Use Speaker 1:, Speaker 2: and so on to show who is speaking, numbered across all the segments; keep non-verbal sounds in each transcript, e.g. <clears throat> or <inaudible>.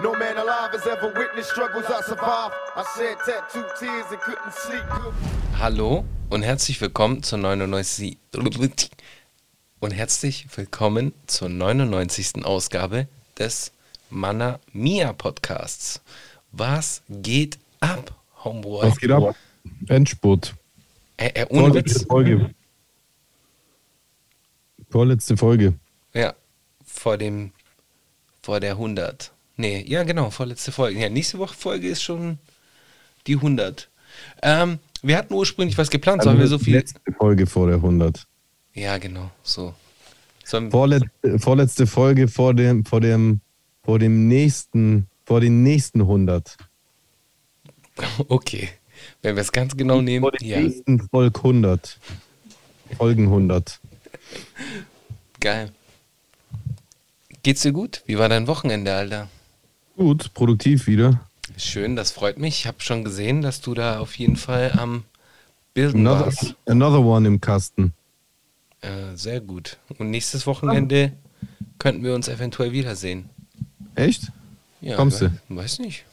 Speaker 1: No man alive has ever witnessed struggles I survived. I shed tattooed tears and couldn't sleep.
Speaker 2: Hallo und herzlich willkommen zur 99. Und herzlich willkommen zur 99. Ausgabe des Mana Mia Podcasts. Was geht ab, Homeboy?
Speaker 3: Was geht ab? Endspurt.
Speaker 2: Äh, äh,
Speaker 3: Vorletzte. Folge. Vorletzte Folge.
Speaker 2: Ja, vor dem, vor der 100. Nee, ja genau, vorletzte Folge. Ja, nächste Woche Folge ist schon die 100. Ähm, wir hatten ursprünglich was geplant, sollen wir so viel...
Speaker 3: Letzte Folge vor der 100.
Speaker 2: Ja, genau, so. Sollen,
Speaker 3: Vorletzte, vorletzte Folge vor dem, vor dem, vor dem nächsten, vor den nächsten 100. <laughs>
Speaker 2: okay, wenn wir es ganz genau nehmen,
Speaker 3: Vor dem
Speaker 2: ja,
Speaker 3: nächsten Volk 100. Folgen 100.
Speaker 2: geil. Geht's dir gut? Wie war dein Wochenende, Alter?
Speaker 3: Gut, produktiv wieder.
Speaker 2: Schön, das freut mich. Ich habe schon gesehen, dass du da auf jeden Fall am Bilden
Speaker 3: Another,
Speaker 2: warst.
Speaker 3: another one im Kasten.
Speaker 2: Äh, sehr gut. Und nächstes Wochenende könnten wir uns eventuell wiedersehen.
Speaker 3: Echt?
Speaker 2: Ja,
Speaker 3: Kommst
Speaker 2: we- Weiß nicht.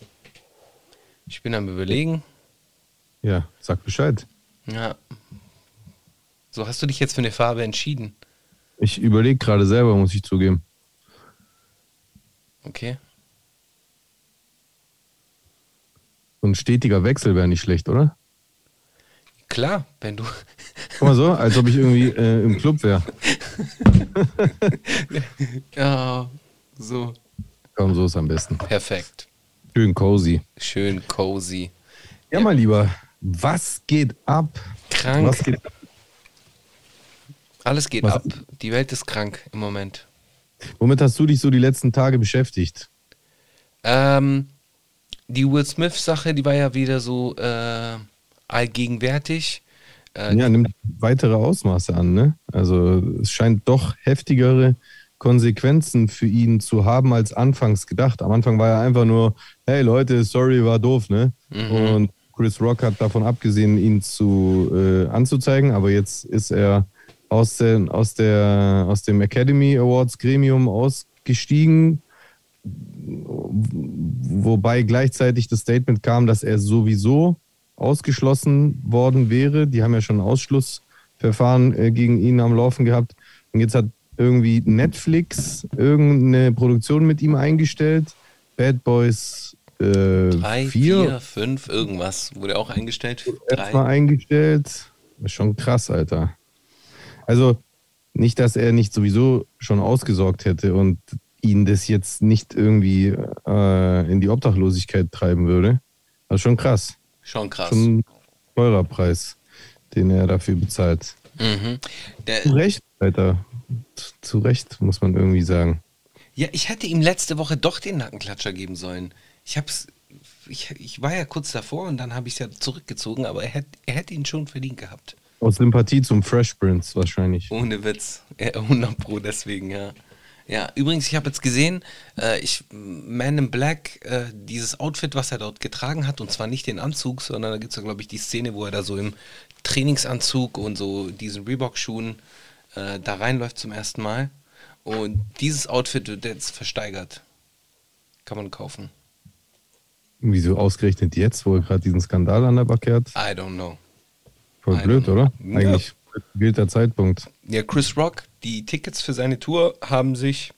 Speaker 2: Ich bin am überlegen.
Speaker 3: Ja, sag Bescheid.
Speaker 2: Ja. So hast du dich jetzt für eine Farbe entschieden.
Speaker 3: Ich überlege gerade selber, muss ich zugeben.
Speaker 2: Okay.
Speaker 3: So ein stetiger Wechsel wäre nicht schlecht, oder?
Speaker 2: Klar, wenn du.
Speaker 3: Guck mal so, als ob ich irgendwie äh, im Club wäre. <laughs>
Speaker 2: ja, so.
Speaker 3: Komm, so ist am besten.
Speaker 2: Perfekt.
Speaker 3: Schön cozy.
Speaker 2: Schön cozy.
Speaker 3: Ja, mein Lieber, was geht ab?
Speaker 2: Krank.
Speaker 3: Was geht ab?
Speaker 2: Alles geht
Speaker 3: Was-
Speaker 2: ab. Die Welt ist krank im Moment.
Speaker 3: Womit hast du dich so die letzten Tage beschäftigt?
Speaker 2: Ähm, die Will Smith-Sache, die war ja wieder so äh, allgegenwärtig. Äh,
Speaker 3: Ja, nimmt weitere Ausmaße an, ne? Also es scheint doch heftigere Konsequenzen für ihn zu haben als anfangs gedacht. Am Anfang war er einfach nur, hey Leute, sorry, war doof, ne? Und Chris Rock hat davon abgesehen, ihn zu äh, anzuzeigen, aber jetzt ist er aus, der, aus, der, aus dem Academy Awards Gremium ausgestiegen, wobei gleichzeitig das Statement kam, dass er sowieso ausgeschlossen worden wäre. Die haben ja schon ein Ausschlussverfahren äh, gegen ihn am Laufen gehabt. Und jetzt hat irgendwie Netflix irgendeine Produktion mit ihm eingestellt. Bad Boys äh,
Speaker 2: drei,
Speaker 3: vier,
Speaker 2: vier, fünf, irgendwas. Wurde auch eingestellt.
Speaker 3: erstmal eingestellt. Das ist schon krass, Alter. Also nicht, dass er nicht sowieso schon ausgesorgt hätte und ihn das jetzt nicht irgendwie äh, in die Obdachlosigkeit treiben würde. Ist schon krass.
Speaker 2: Schon krass.
Speaker 3: Schon ein teurer Preis, den er dafür bezahlt.
Speaker 2: Mhm. Der,
Speaker 3: Zu Recht, Alter. Zu- Recht, muss man irgendwie sagen.
Speaker 2: Ja, ich hätte ihm letzte Woche doch den Nackenklatscher geben sollen. Ich hab's. Ich, ich war ja kurz davor und dann habe ich es ja zurückgezogen, aber er, hätt, er hätte ihn schon verdient gehabt.
Speaker 3: Aus Sympathie zum Fresh Prince wahrscheinlich.
Speaker 2: Ohne Witz. <laughs> Ja, 100 Pro, deswegen, ja. Ja, übrigens, ich habe jetzt gesehen, äh, ich, Man in Black, äh, dieses Outfit, was er dort getragen hat, und zwar nicht den Anzug, sondern da gibt es ja, glaube ich, die Szene, wo er da so im Trainingsanzug und so diesen Reebok-Schuhen äh, da reinläuft zum ersten Mal. Und dieses Outfit wird jetzt versteigert. Kann man kaufen.
Speaker 3: Wieso ausgerechnet jetzt, wo er gerade diesen Skandal an der Backe hat?
Speaker 2: I don't know.
Speaker 3: Voll blöd,
Speaker 2: know.
Speaker 3: oder? Eigentlich gilt der Zeitpunkt.
Speaker 2: Ja, Chris Rock, die Tickets für seine Tour haben sich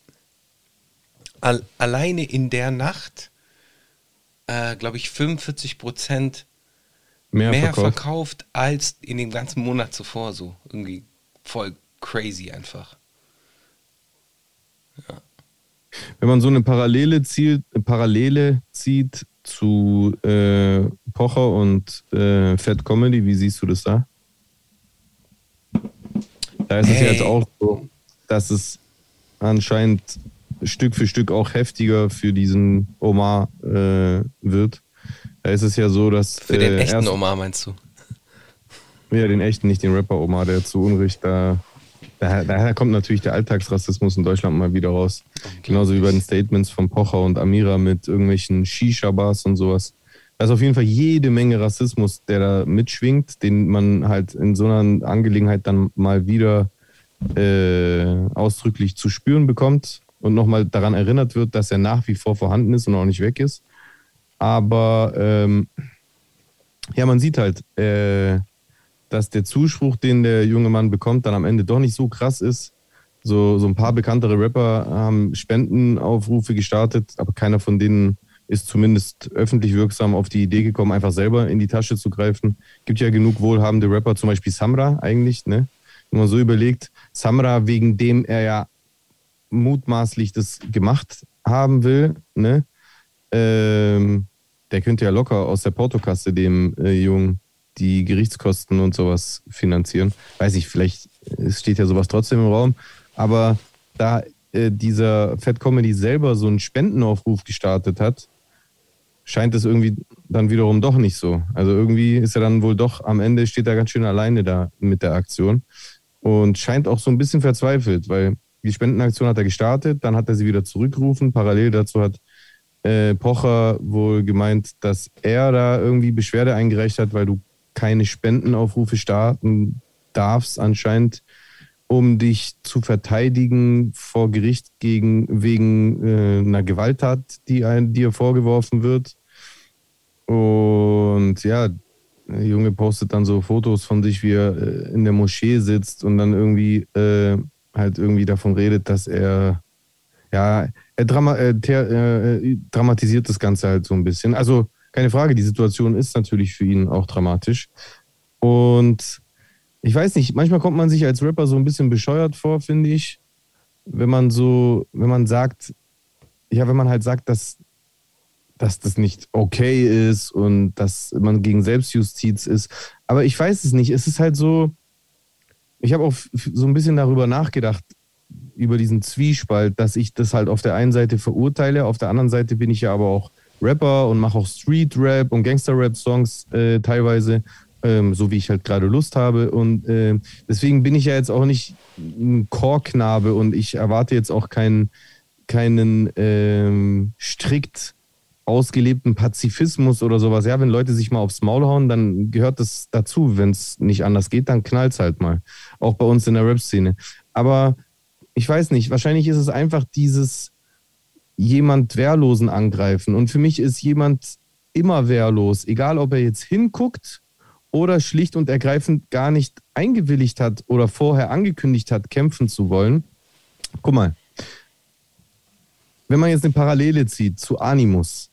Speaker 2: al alleine in der Nacht, äh, glaube ich, 45 Prozent
Speaker 3: Mehr,
Speaker 2: mehr
Speaker 3: verkauft.
Speaker 2: verkauft als in dem ganzen Monat zuvor. So irgendwie voll crazy einfach.
Speaker 3: Wenn man so eine Parallele, zielt, Parallele zieht zu äh, Pocher und äh, Fat Comedy, wie siehst du das da? Da ist es ja
Speaker 2: Hey.
Speaker 3: jetzt auch so, dass es anscheinend Stück für Stück auch heftiger für diesen Omar äh, wird. Da ist es ja so, dass
Speaker 2: Für den
Speaker 3: äh,
Speaker 2: echten
Speaker 3: erst-
Speaker 2: Omar meinst du?
Speaker 3: Ja, den echten, nicht den Rapper Omar, der zu Unrecht da. Daher, daher kommt natürlich der Alltagsrassismus in Deutschland mal wieder raus. Genauso wie bei den Statements von Pocher und Amira mit irgendwelchen Shisha-Bars und sowas. Ist auf jeden Fall jede Menge Rassismus, der da mitschwingt, den man halt in so einer Angelegenheit dann mal wieder äh, ausdrücklich zu spüren bekommt. und nochmal daran erinnert wird, dass er nach wie vor vorhanden ist und auch nicht weg ist. Aber ähm, ja, man sieht halt, äh, dass der Zuspruch, den der junge Mann bekommt, dann am Ende doch nicht so krass ist. So, so ein paar bekanntere Rapper haben Spendenaufrufe gestartet, aber keiner von denen ist zumindest öffentlich wirksam auf die Idee gekommen, einfach selber in die Tasche zu greifen. Gibt ja genug wohlhabende Rapper, zum Beispiel Samra eigentlich, ne? Wenn man so überlegt, Samra, wegen dem er ja mutmaßlich das gemacht haben will, ne? Ähm, der könnte ja locker aus der Portokasse dem äh, Jungen die Gerichtskosten und sowas finanzieren. Weiß ich, vielleicht steht ja sowas trotzdem im Raum. Aber da äh, dieser Fat Comedy selber so einen Spendenaufruf gestartet hat, scheint es irgendwie dann wiederum doch nicht so. Also irgendwie ist er dann wohl doch am Ende steht er ganz schön alleine da mit der Aktion und scheint auch so ein bisschen verzweifelt, weil die Spendenaktion hat er gestartet, dann hat er sie wieder zurückgerufen. Parallel dazu hat äh, Pocher wohl gemeint, dass er da irgendwie Beschwerde eingereicht hat, weil du keine Spendenaufrufe starten darfst anscheinend, um dich zu verteidigen vor Gericht gegen, wegen äh, einer Gewalttat, die ein, dir vorgeworfen wird. Und ja, der Junge postet dann so Fotos von sich, wie er äh, in der Moschee sitzt und dann irgendwie äh, halt irgendwie davon redet, dass er ja, er, drama äh, äh, dramatisiert das Ganze halt so ein bisschen. Also keine Frage, die Situation ist natürlich für ihn auch dramatisch. Und ich weiß nicht, manchmal kommt man sich als Rapper so ein bisschen bescheuert vor, finde ich, wenn man so, wenn man sagt, ja, wenn man halt sagt, dass, dass das nicht okay ist und dass man gegen Selbstjustiz ist. Aber ich weiß es nicht. Es ist halt so, ich habe auch so ein bisschen darüber nachgedacht, über diesen Zwiespalt, dass ich das halt auf der einen Seite verurteile, auf der anderen Seite bin ich ja aber auch Rapper und mache auch Street-Rap und Gangster-Rap-Songs äh, teilweise, ähm, so wie ich halt gerade Lust habe. Und äh, deswegen bin ich ja jetzt auch nicht ein Chorknabe und ich erwarte jetzt auch keinen, keinen ähm, strikt ausgelebten Pazifismus oder sowas. Ja, wenn Leute sich mal aufs Maul hauen, dann gehört das dazu. Wenn es nicht anders geht, dann knallt es halt mal. Auch bei uns in der Rap-Szene. Aber ich weiß nicht, wahrscheinlich ist es einfach dieses jemand Wehrlosen angreifen. Und für mich ist jemand immer wehrlos, egal ob er jetzt hinguckt oder schlicht und ergreifend gar nicht eingewilligt hat oder vorher angekündigt hat, kämpfen zu wollen. Guck mal, wenn man jetzt eine Parallele zieht zu Animus,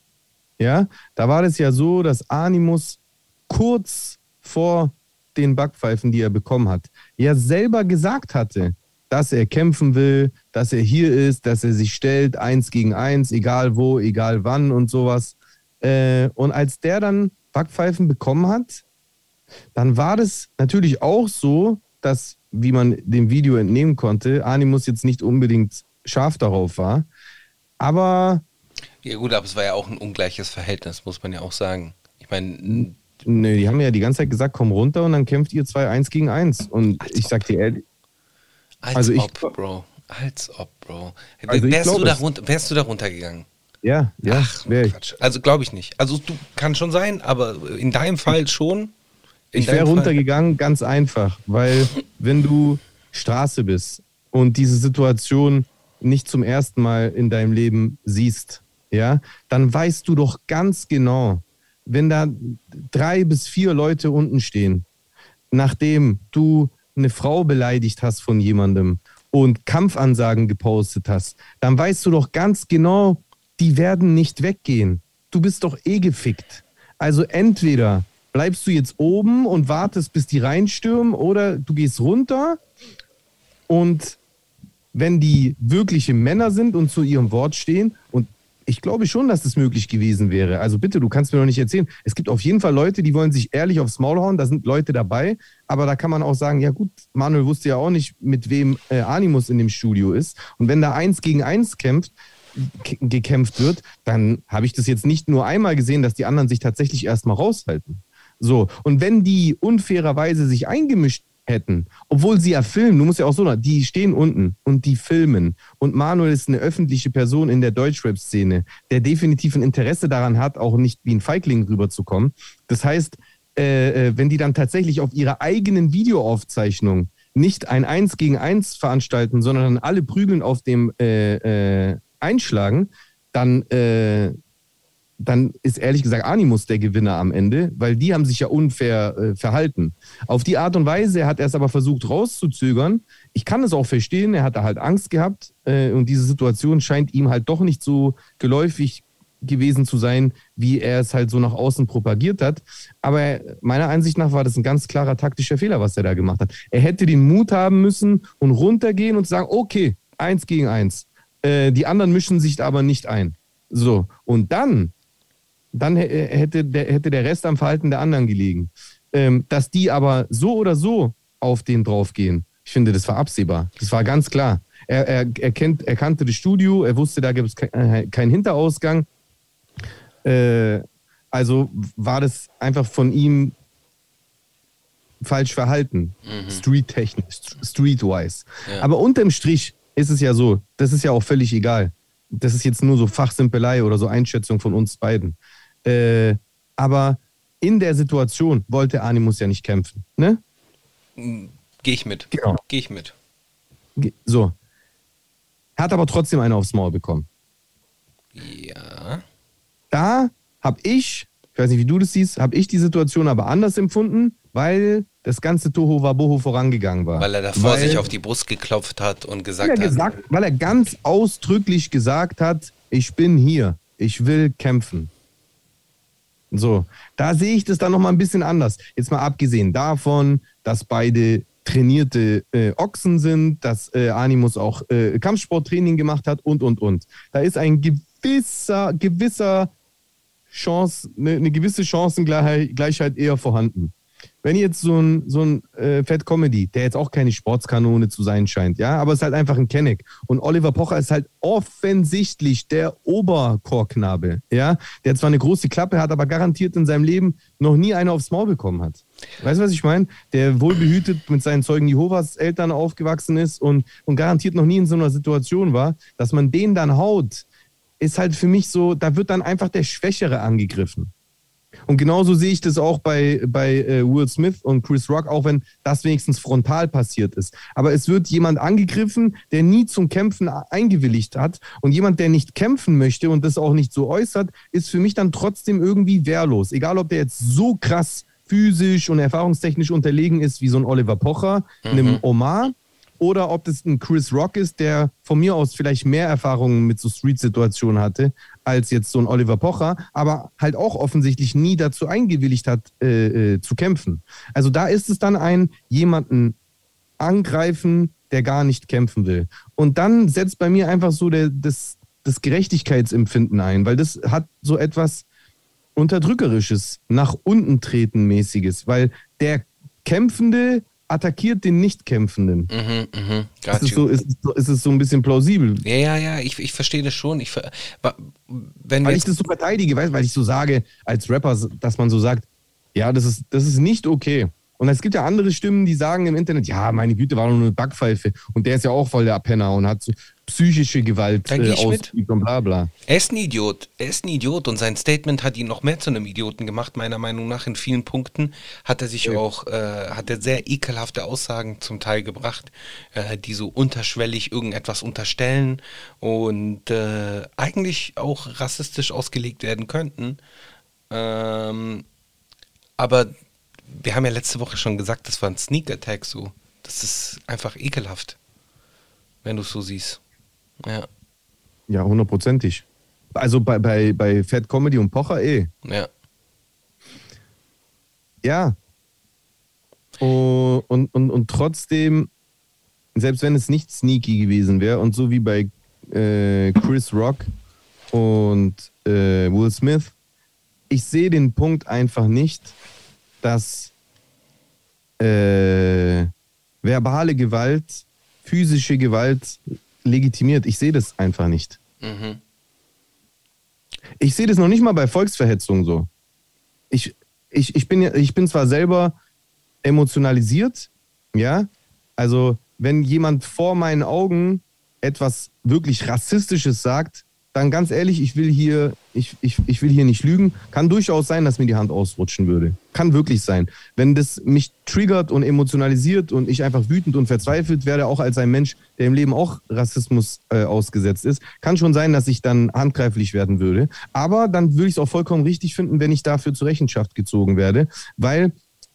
Speaker 3: ja, da war es ja so, dass Animus kurz vor den Backpfeifen, die er bekommen hat, ja selber gesagt hatte, dass er kämpfen will, dass er hier ist, dass er sich stellt, eins gegen eins, egal wo, egal wann und sowas. Äh, und als der dann Backpfeifen bekommen hat, dann war das natürlich auch so, dass, wie man dem Video entnehmen konnte, Animus jetzt nicht unbedingt scharf darauf war. Aber.
Speaker 2: Ja, gut, aber es war ja auch ein ungleiches Verhältnis, muss man ja auch sagen. Ich meine.
Speaker 3: Nö, die haben ja die ganze Zeit gesagt, komm runter und dann kämpft ihr zwei eins gegen eins. Und ich sag dir ehrlich,
Speaker 2: als also ob, ich, Bro. Als ob, Bro. Also wärst, glaub, du da runter, wärst du da runtergegangen?
Speaker 3: Ja, ja.
Speaker 2: Ach, ich. Also glaube ich nicht. Also du kann schon sein, aber in deinem Fall schon.
Speaker 3: Ich wäre runtergegangen, ganz einfach, weil wenn du Straße bist und diese Situation nicht zum ersten Mal in deinem Leben siehst, ja, dann weißt du doch ganz genau, wenn da drei bis vier Leute unten stehen, nachdem du eine Frau beleidigt hast von jemandem und Kampfansagen gepostet hast, dann weißt du doch ganz genau, die werden nicht weggehen. Du bist doch eh gefickt. Also entweder bleibst du jetzt oben und wartest, bis die reinstürmen, oder du gehst runter und wenn die wirkliche Männer sind und zu ihrem Wort stehen und ich glaube schon, dass das möglich gewesen wäre. Also bitte, du kannst mir doch nicht erzählen. Es gibt auf jeden Fall Leute, die wollen sich ehrlich aufs Maul hauen. Da sind Leute dabei. Aber da kann man auch sagen, ja gut, Manuel wusste ja auch nicht, mit wem äh, Animus in dem Studio ist. Und wenn da eins gegen eins kämpft, gekämpft wird, dann habe ich das jetzt nicht nur einmal gesehen, dass die anderen sich tatsächlich erstmal raushalten. So, und wenn die unfairerweise sich eingemischt hätten, obwohl sie ja filmen, du musst ja auch so, die stehen unten und die filmen. Und Manuel ist eine öffentliche Person in der Deutschrap-Szene, der definitiv ein Interesse daran hat, auch nicht wie ein Feigling rüberzukommen. Das heißt, äh, äh, wenn die dann tatsächlich auf ihrer eigenen Videoaufzeichnung nicht ein Eins gegen Eins veranstalten, sondern alle prügeln auf dem äh, äh, Einschlagen, dann, äh, dann ist ehrlich gesagt Animus der Gewinner am Ende, weil die haben sich ja unfair äh, verhalten. Auf die Art und Weise hat er es aber versucht rauszuzögern. Ich kann es auch verstehen, er hatte halt Angst gehabt äh, und diese Situation scheint ihm halt doch nicht so geläufig gewesen zu sein, wie er es halt so nach außen propagiert hat. Aber meiner Ansicht nach war das ein ganz klarer taktischer Fehler, was er da gemacht hat. Er hätte den Mut haben müssen und runtergehen und sagen, okay, eins gegen eins. Äh, die anderen mischen sich aber nicht ein. So, und dann, dann hätte der, hätte der Rest am Verhalten der anderen gelegen. Ähm, dass die aber so oder so auf den draufgehen, ich finde, das war absehbar. Das war ganz klar. Er, er, er, kennt, er kannte das Studio, er wusste, da gibt es äh, keinen Hinterausgang. Äh, also war das einfach von ihm falsch verhalten, mhm. street-technisch, streetwise. Ja. Aber unterm Strich ist es ja so, das ist ja auch völlig egal. Das ist jetzt nur so Fachsimpelei oder so Einschätzung von uns beiden. Äh, aber in der Situation wollte Animus ja nicht kämpfen, ne?
Speaker 2: Gehe ich mit. Genau. Gehe ich mit.
Speaker 3: So. Hat aber trotzdem eine aufs Maul bekommen.
Speaker 2: Ja
Speaker 3: da habe ich, ich weiß nicht, wie du das siehst, habe ich die Situation aber anders empfunden, weil das ganze Toho Waboho vorangegangen war.
Speaker 2: Weil er davor weil, sich auf die Brust geklopft hat und gesagt
Speaker 3: weil
Speaker 2: hat.
Speaker 3: Gesagt, weil er ganz ausdrücklich gesagt hat, ich bin hier, ich will kämpfen. So, da sehe ich das dann nochmal ein bisschen anders. Jetzt mal abgesehen davon, dass beide trainierte äh, Ochsen sind, dass äh, Animus auch äh, Kampfsporttraining gemacht hat und, und, und. Da ist ein gewisser, gewisser Chance, eine, eine gewisse Chancengleichheit eher vorhanden. Wenn jetzt so ein, so ein äh, Fat Comedy, der jetzt auch keine Sportskanone zu sein scheint, ja, aber es ist halt einfach ein Kenneck. Und Oliver Pocher ist halt offensichtlich der Oberchorknabe, ja, der zwar eine große Klappe hat, aber garantiert in seinem Leben noch nie eine aufs Maul bekommen hat. Weißt du, was ich meine? Der wohlbehütet mit seinen Zeugen Jehovas Eltern aufgewachsen ist und, und garantiert noch nie in so einer Situation war, dass man den dann haut, ist halt für mich so, da wird dann einfach der Schwächere angegriffen. Und genauso sehe ich das auch bei, bei äh, Will Smith und Chris Rock, auch wenn das wenigstens frontal passiert ist. Aber es wird jemand angegriffen, der nie zum Kämpfen eingewilligt hat. Und jemand, der nicht kämpfen möchte und das auch nicht so äußert, ist für mich dann trotzdem irgendwie wehrlos. Egal, ob der jetzt so krass physisch und erfahrungstechnisch unterlegen ist wie so ein Oliver Pocher, mhm. einem Omar oder ob das ein Chris Rock ist, der von mir aus vielleicht mehr Erfahrungen mit so Street-Situationen hatte, als jetzt so ein Oliver Pocher, aber halt auch offensichtlich nie dazu eingewilligt hat, äh, äh, zu kämpfen. Also da ist es dann ein jemanden angreifen, der gar nicht kämpfen will. Und dann setzt bei mir einfach so der, das, das Gerechtigkeitsempfinden ein, weil das hat so etwas Unterdrückerisches, nach unten treten mäßiges, weil der Kämpfende attackiert den Nichtkämpfenden. Mhm, mhm, ist, es so, ist, ist es so ein bisschen plausibel?
Speaker 2: Ja, ja, ja, ich, ich verstehe das schon. Ich,
Speaker 3: wenn weil ich das so verteidige, weißt, weil ich so sage, als Rapper, dass man so sagt, ja, das ist, das ist nicht okay. Und es gibt ja andere Stimmen, die sagen im Internet, ja, meine Güte, war nur eine Backpfeife. Und der ist ja auch voll der Penner und hat so psychische Gewalt
Speaker 2: äh, ausgeübt
Speaker 3: und bla bla.
Speaker 2: Er ist ein Idiot. Er ist ein Idiot und sein Statement hat ihn noch mehr zu einem Idioten gemacht, meiner Meinung nach. In vielen Punkten hat er sich ja. auch, äh, hat er sehr ekelhafte Aussagen zum Teil gebracht, äh, die so unterschwellig irgendetwas unterstellen und äh, eigentlich auch rassistisch ausgelegt werden könnten. Ähm, aber wir haben ja letzte Woche schon gesagt, das war ein Sneak Attack so. Das ist einfach ekelhaft, wenn du es so siehst. Ja.
Speaker 3: Ja, hundertprozentig. Also bei, bei, bei Fat Comedy und Pocher eh.
Speaker 2: Ja.
Speaker 3: Ja. Und, und, und, und trotzdem, selbst wenn es nicht sneaky gewesen wäre und so wie bei äh, Chris Rock und äh, Will Smith, ich sehe den Punkt einfach nicht, dass äh, verbale Gewalt, physische Gewalt legitimiert. Ich sehe das einfach nicht. Mhm. Ich sehe das noch nicht mal bei Volksverhetzung so. Ich, ich, ich, bin, ich bin zwar selber emotionalisiert, ja, also wenn jemand vor meinen Augen etwas wirklich Rassistisches sagt, dann ganz ehrlich, ich will hier ich, ich, ich will hier nicht lügen, kann durchaus sein, dass mir die Hand ausrutschen würde. Kann wirklich sein. Wenn das mich triggert und emotionalisiert und ich einfach wütend und verzweifelt werde, auch als ein Mensch, der im Leben auch Rassismus äh, ausgesetzt ist, kann schon sein, dass ich dann handgreiflich werden würde. Aber dann würde ich es auch vollkommen richtig finden, wenn ich dafür zur Rechenschaft gezogen werde, weil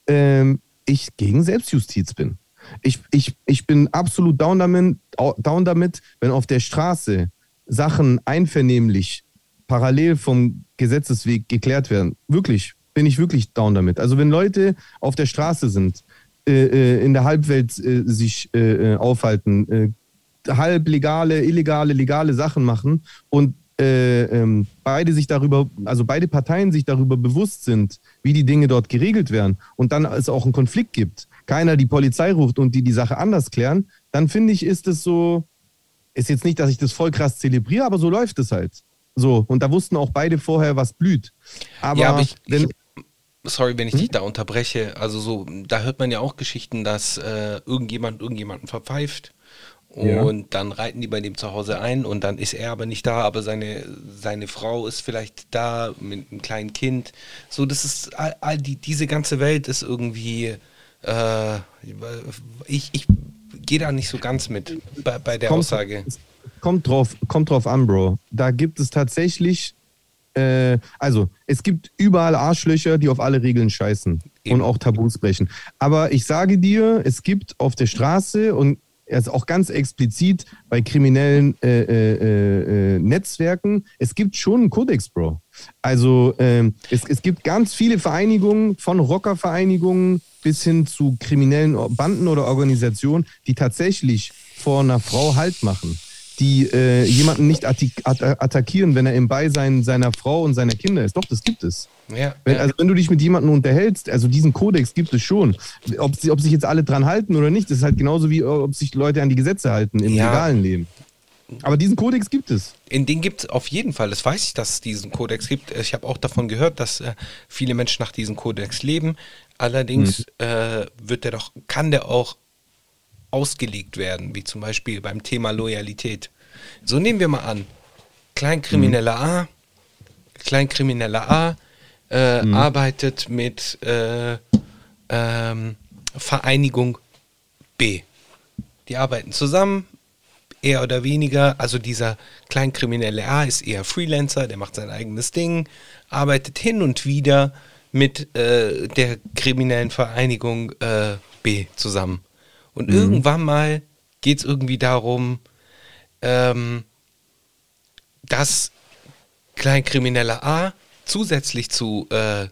Speaker 3: ähm, ich gegen Selbstjustiz bin. Ich, ich, ich bin absolut down damit, down damit, wenn auf der Straße Sachen einvernehmlich parallel vom Gesetzesweg geklärt werden. Wirklich, bin ich wirklich down damit. Also wenn Leute auf der Straße sind, äh, äh in der Halbwelt äh, sich äh, äh aufhalten, äh, halb legale, illegale, legale Sachen machen und ähm, beide sich darüber, also beide Parteien sich darüber bewusst sind, wie die Dinge dort geregelt werden und dann es auch einen Konflikt gibt, keiner die Polizei ruft und die die Sache anders klären, dann finde ich, ist es so, ist jetzt nicht, dass ich das voll krass zelebriere, aber so läuft es halt. So, und da wussten auch beide vorher, was blüht. Aber,
Speaker 2: ja, aber
Speaker 3: ich,
Speaker 2: wenn, ich, sorry, wenn ich hm? dich da unterbreche. Also so, da hört man ja auch Geschichten, dass äh, irgendjemand irgendjemanden verpfeift. Und ja. dann reiten die bei dem zu Hause ein und dann ist er aber nicht da, aber seine, seine Frau ist vielleicht da mit einem kleinen Kind. So, das ist all, all die, diese ganze Welt ist irgendwie. Äh, ich ich gehe da nicht so ganz mit bei, bei der
Speaker 3: kommt,
Speaker 2: Aussage.
Speaker 3: Kommt drauf, kommt drauf an, Bro. Da gibt es tatsächlich äh, also es gibt überall Arschlöcher, die auf alle Regeln scheißen Eben. und auch Tabus brechen. Aber ich sage dir, es gibt auf der Straße und also auch ganz explizit bei kriminellen äh, äh, äh, Netzwerken, es gibt schon einen Kodex, Bro. Also ähm, es, es gibt ganz viele Vereinigungen, von Rockervereinigungen bis hin zu kriminellen Banden oder Organisationen, die tatsächlich vor einer Frau Halt machen die äh, jemanden nicht attackieren, wenn er im Beisein seiner Frau und seiner Kinder ist. Doch, das gibt es. Ja, wenn, ja. Also wenn du dich mit jemandem unterhältst, also diesen Kodex gibt es schon. Ob, ob sich jetzt alle dran halten oder nicht, das ist halt genauso wie ob sich Leute an die Gesetze halten im ja. legalen Leben. Aber diesen Kodex gibt es.
Speaker 2: In den gibt es auf jeden Fall. Das weiß ich, dass es diesen Kodex gibt. Ich habe auch davon gehört, dass äh, viele Menschen nach diesem Kodex leben. Allerdings hm. äh, wird der doch, kann der auch ausgelegt werden, wie zum Beispiel beim Thema Loyalität. So nehmen wir mal an, Kleinkrimineller mhm. A, Kleinkrimineller A äh, mhm. arbeitet mit äh, ähm, Vereinigung B. Die arbeiten zusammen, eher oder weniger. Also dieser Kleinkriminelle A ist eher Freelancer, der macht sein eigenes Ding, arbeitet hin und wieder mit äh, der kriminellen Vereinigung äh, B zusammen. Und mhm. irgendwann mal geht es irgendwie darum, ähm, dass Kleinkrimineller A zusätzlich zu äh,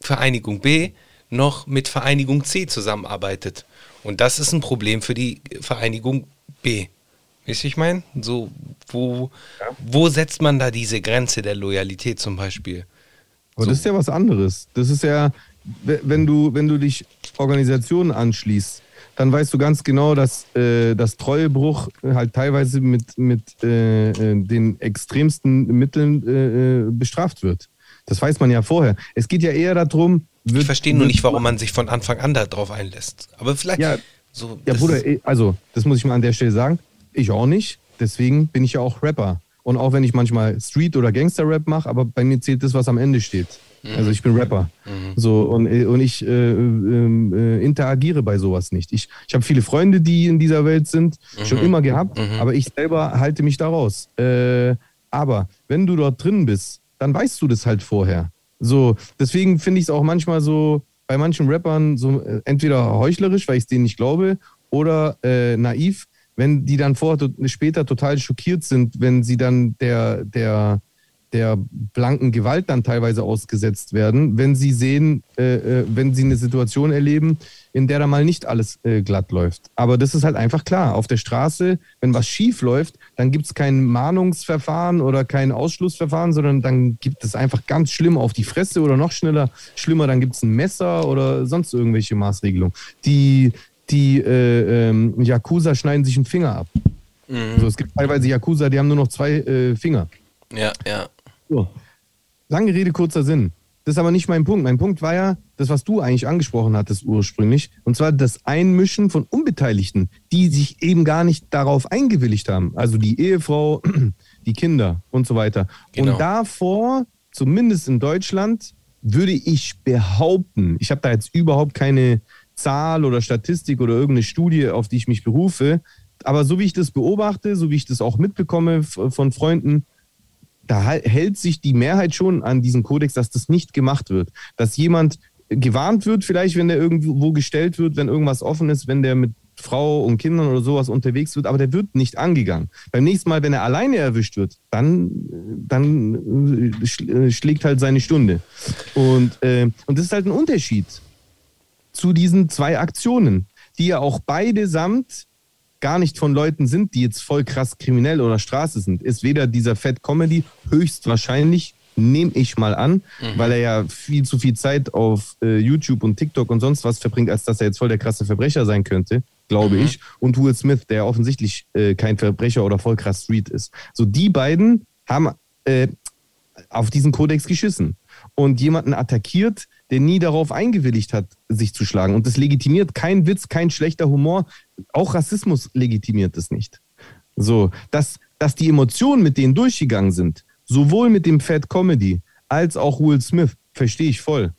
Speaker 2: Vereinigung B noch mit Vereinigung C zusammenarbeitet. Und das ist ein Problem für die Vereinigung B. Wisst ihr, ich meine? So, wo, ja. wo setzt man da diese Grenze der Loyalität zum Beispiel?
Speaker 3: Aber so. das ist ja was anderes. Das ist ja, wenn du, wenn du dich Organisationen anschließt, dann weißt du ganz genau, dass äh, das Treuebruch halt teilweise mit, mit äh, äh den extremsten Mitteln äh, äh, bestraft wird. Das weiß man ja vorher. Es geht ja eher darum.
Speaker 2: Wird, ich verstehe nur nicht, warum man sich von Anfang an darauf einlässt. Aber vielleicht.
Speaker 3: Ja, so, ja Bruder, eh, also, das muss ich mal an der Stelle sagen. Ich auch nicht. Deswegen bin ich ja auch Rapper. Und auch wenn ich manchmal Street- oder Gangster-Rap mache, aber bei mir zählt das, was am Ende steht. Mhm. Also ich bin Rapper. Mhm. So, und, und ich äh, ähm, äh, interagiere bei sowas nicht. Ich, ich habe viele Freunde, die in dieser Welt sind, mhm. schon immer gehabt, mhm. aber ich selber halte mich da raus. Äh, aber wenn du dort drin bist, dann weißt du das halt vorher. So, deswegen finde ich es auch manchmal so, bei manchen Rappern so äh, entweder heuchlerisch, weil ich es denen nicht glaube, oder äh, naiv, wenn die dann vor, später total schockiert sind, wenn sie dann der, der, der blanken Gewalt dann teilweise ausgesetzt werden, wenn sie sehen, äh, äh, wenn sie eine Situation erleben, in der da mal nicht alles äh, glatt läuft. Aber das ist halt einfach klar. Auf der Straße, wenn was schief läuft, dann gibt es kein Mahnungsverfahren oder kein Ausschlussverfahren, sondern dann gibt es einfach ganz schlimm auf die Fresse oder noch schneller, schlimmer, dann gibt es ein Messer oder sonst irgendwelche Maßregelungen. Die, die äh, ähm, Yakuza schneiden sich einen Finger ab. Mhm. Also es gibt teilweise Yakuza, die haben nur noch zwei äh, Finger.
Speaker 2: Ja, ja.
Speaker 3: So. Lange Rede, kurzer Sinn. das ist aber nicht mein Punkt. Mein Punkt war ja das, was du eigentlich angesprochen hattest ursprünglich, und zwar das Einmischen von Unbeteiligten, die sich eben gar nicht darauf eingewilligt haben. Also die Ehefrau, <clears throat> die Kinder und so weiter.
Speaker 2: Genau.
Speaker 3: Und davor, zumindest in Deutschland, würde ich behaupten, ich habe da jetzt überhaupt keine Zahl oder Statistik oder irgendeine Studie, auf die ich mich berufe, aber so wie ich das beobachte, so wie ich das auch mitbekomme von Freunden, da hält sich die Mehrheit schon an diesen Kodex, dass das nicht gemacht wird. Dass jemand gewarnt wird, vielleicht, wenn der irgendwo gestellt wird, wenn irgendwas offen ist, wenn der mit Frau und Kindern oder sowas unterwegs wird, aber der wird nicht angegangen. Beim nächsten Mal, wenn er alleine erwischt wird, dann, dann äh, schlägt halt seine Stunde. Und, äh, und das ist halt ein Unterschied zu diesen zwei Aktionen, die ja auch beide samt gar nicht von Leuten sind, die jetzt voll krass kriminell oder Straße sind, ist weder dieser Fat Comedy höchstwahrscheinlich, nehme ich mal an, mhm. weil er ja viel zu viel Zeit auf äh, YouTube und TikTok und sonst was verbringt, als dass er jetzt voll der krasse Verbrecher sein könnte, glaube mhm. ich. Und Will Smith, der offensichtlich äh, kein Verbrecher oder voll krass Street ist. So, die beiden haben äh, auf diesen Kodex geschissen und jemanden attackiert, der nie darauf eingewilligt hat, sich zu schlagen. Und das legitimiert kein Witz, kein schlechter Humor. Auch Rassismus legitimiert es nicht. So, dass, dass die Emotionen mit denen durchgegangen sind, sowohl mit dem Fat Comedy als auch Will Smith, verstehe ich voll.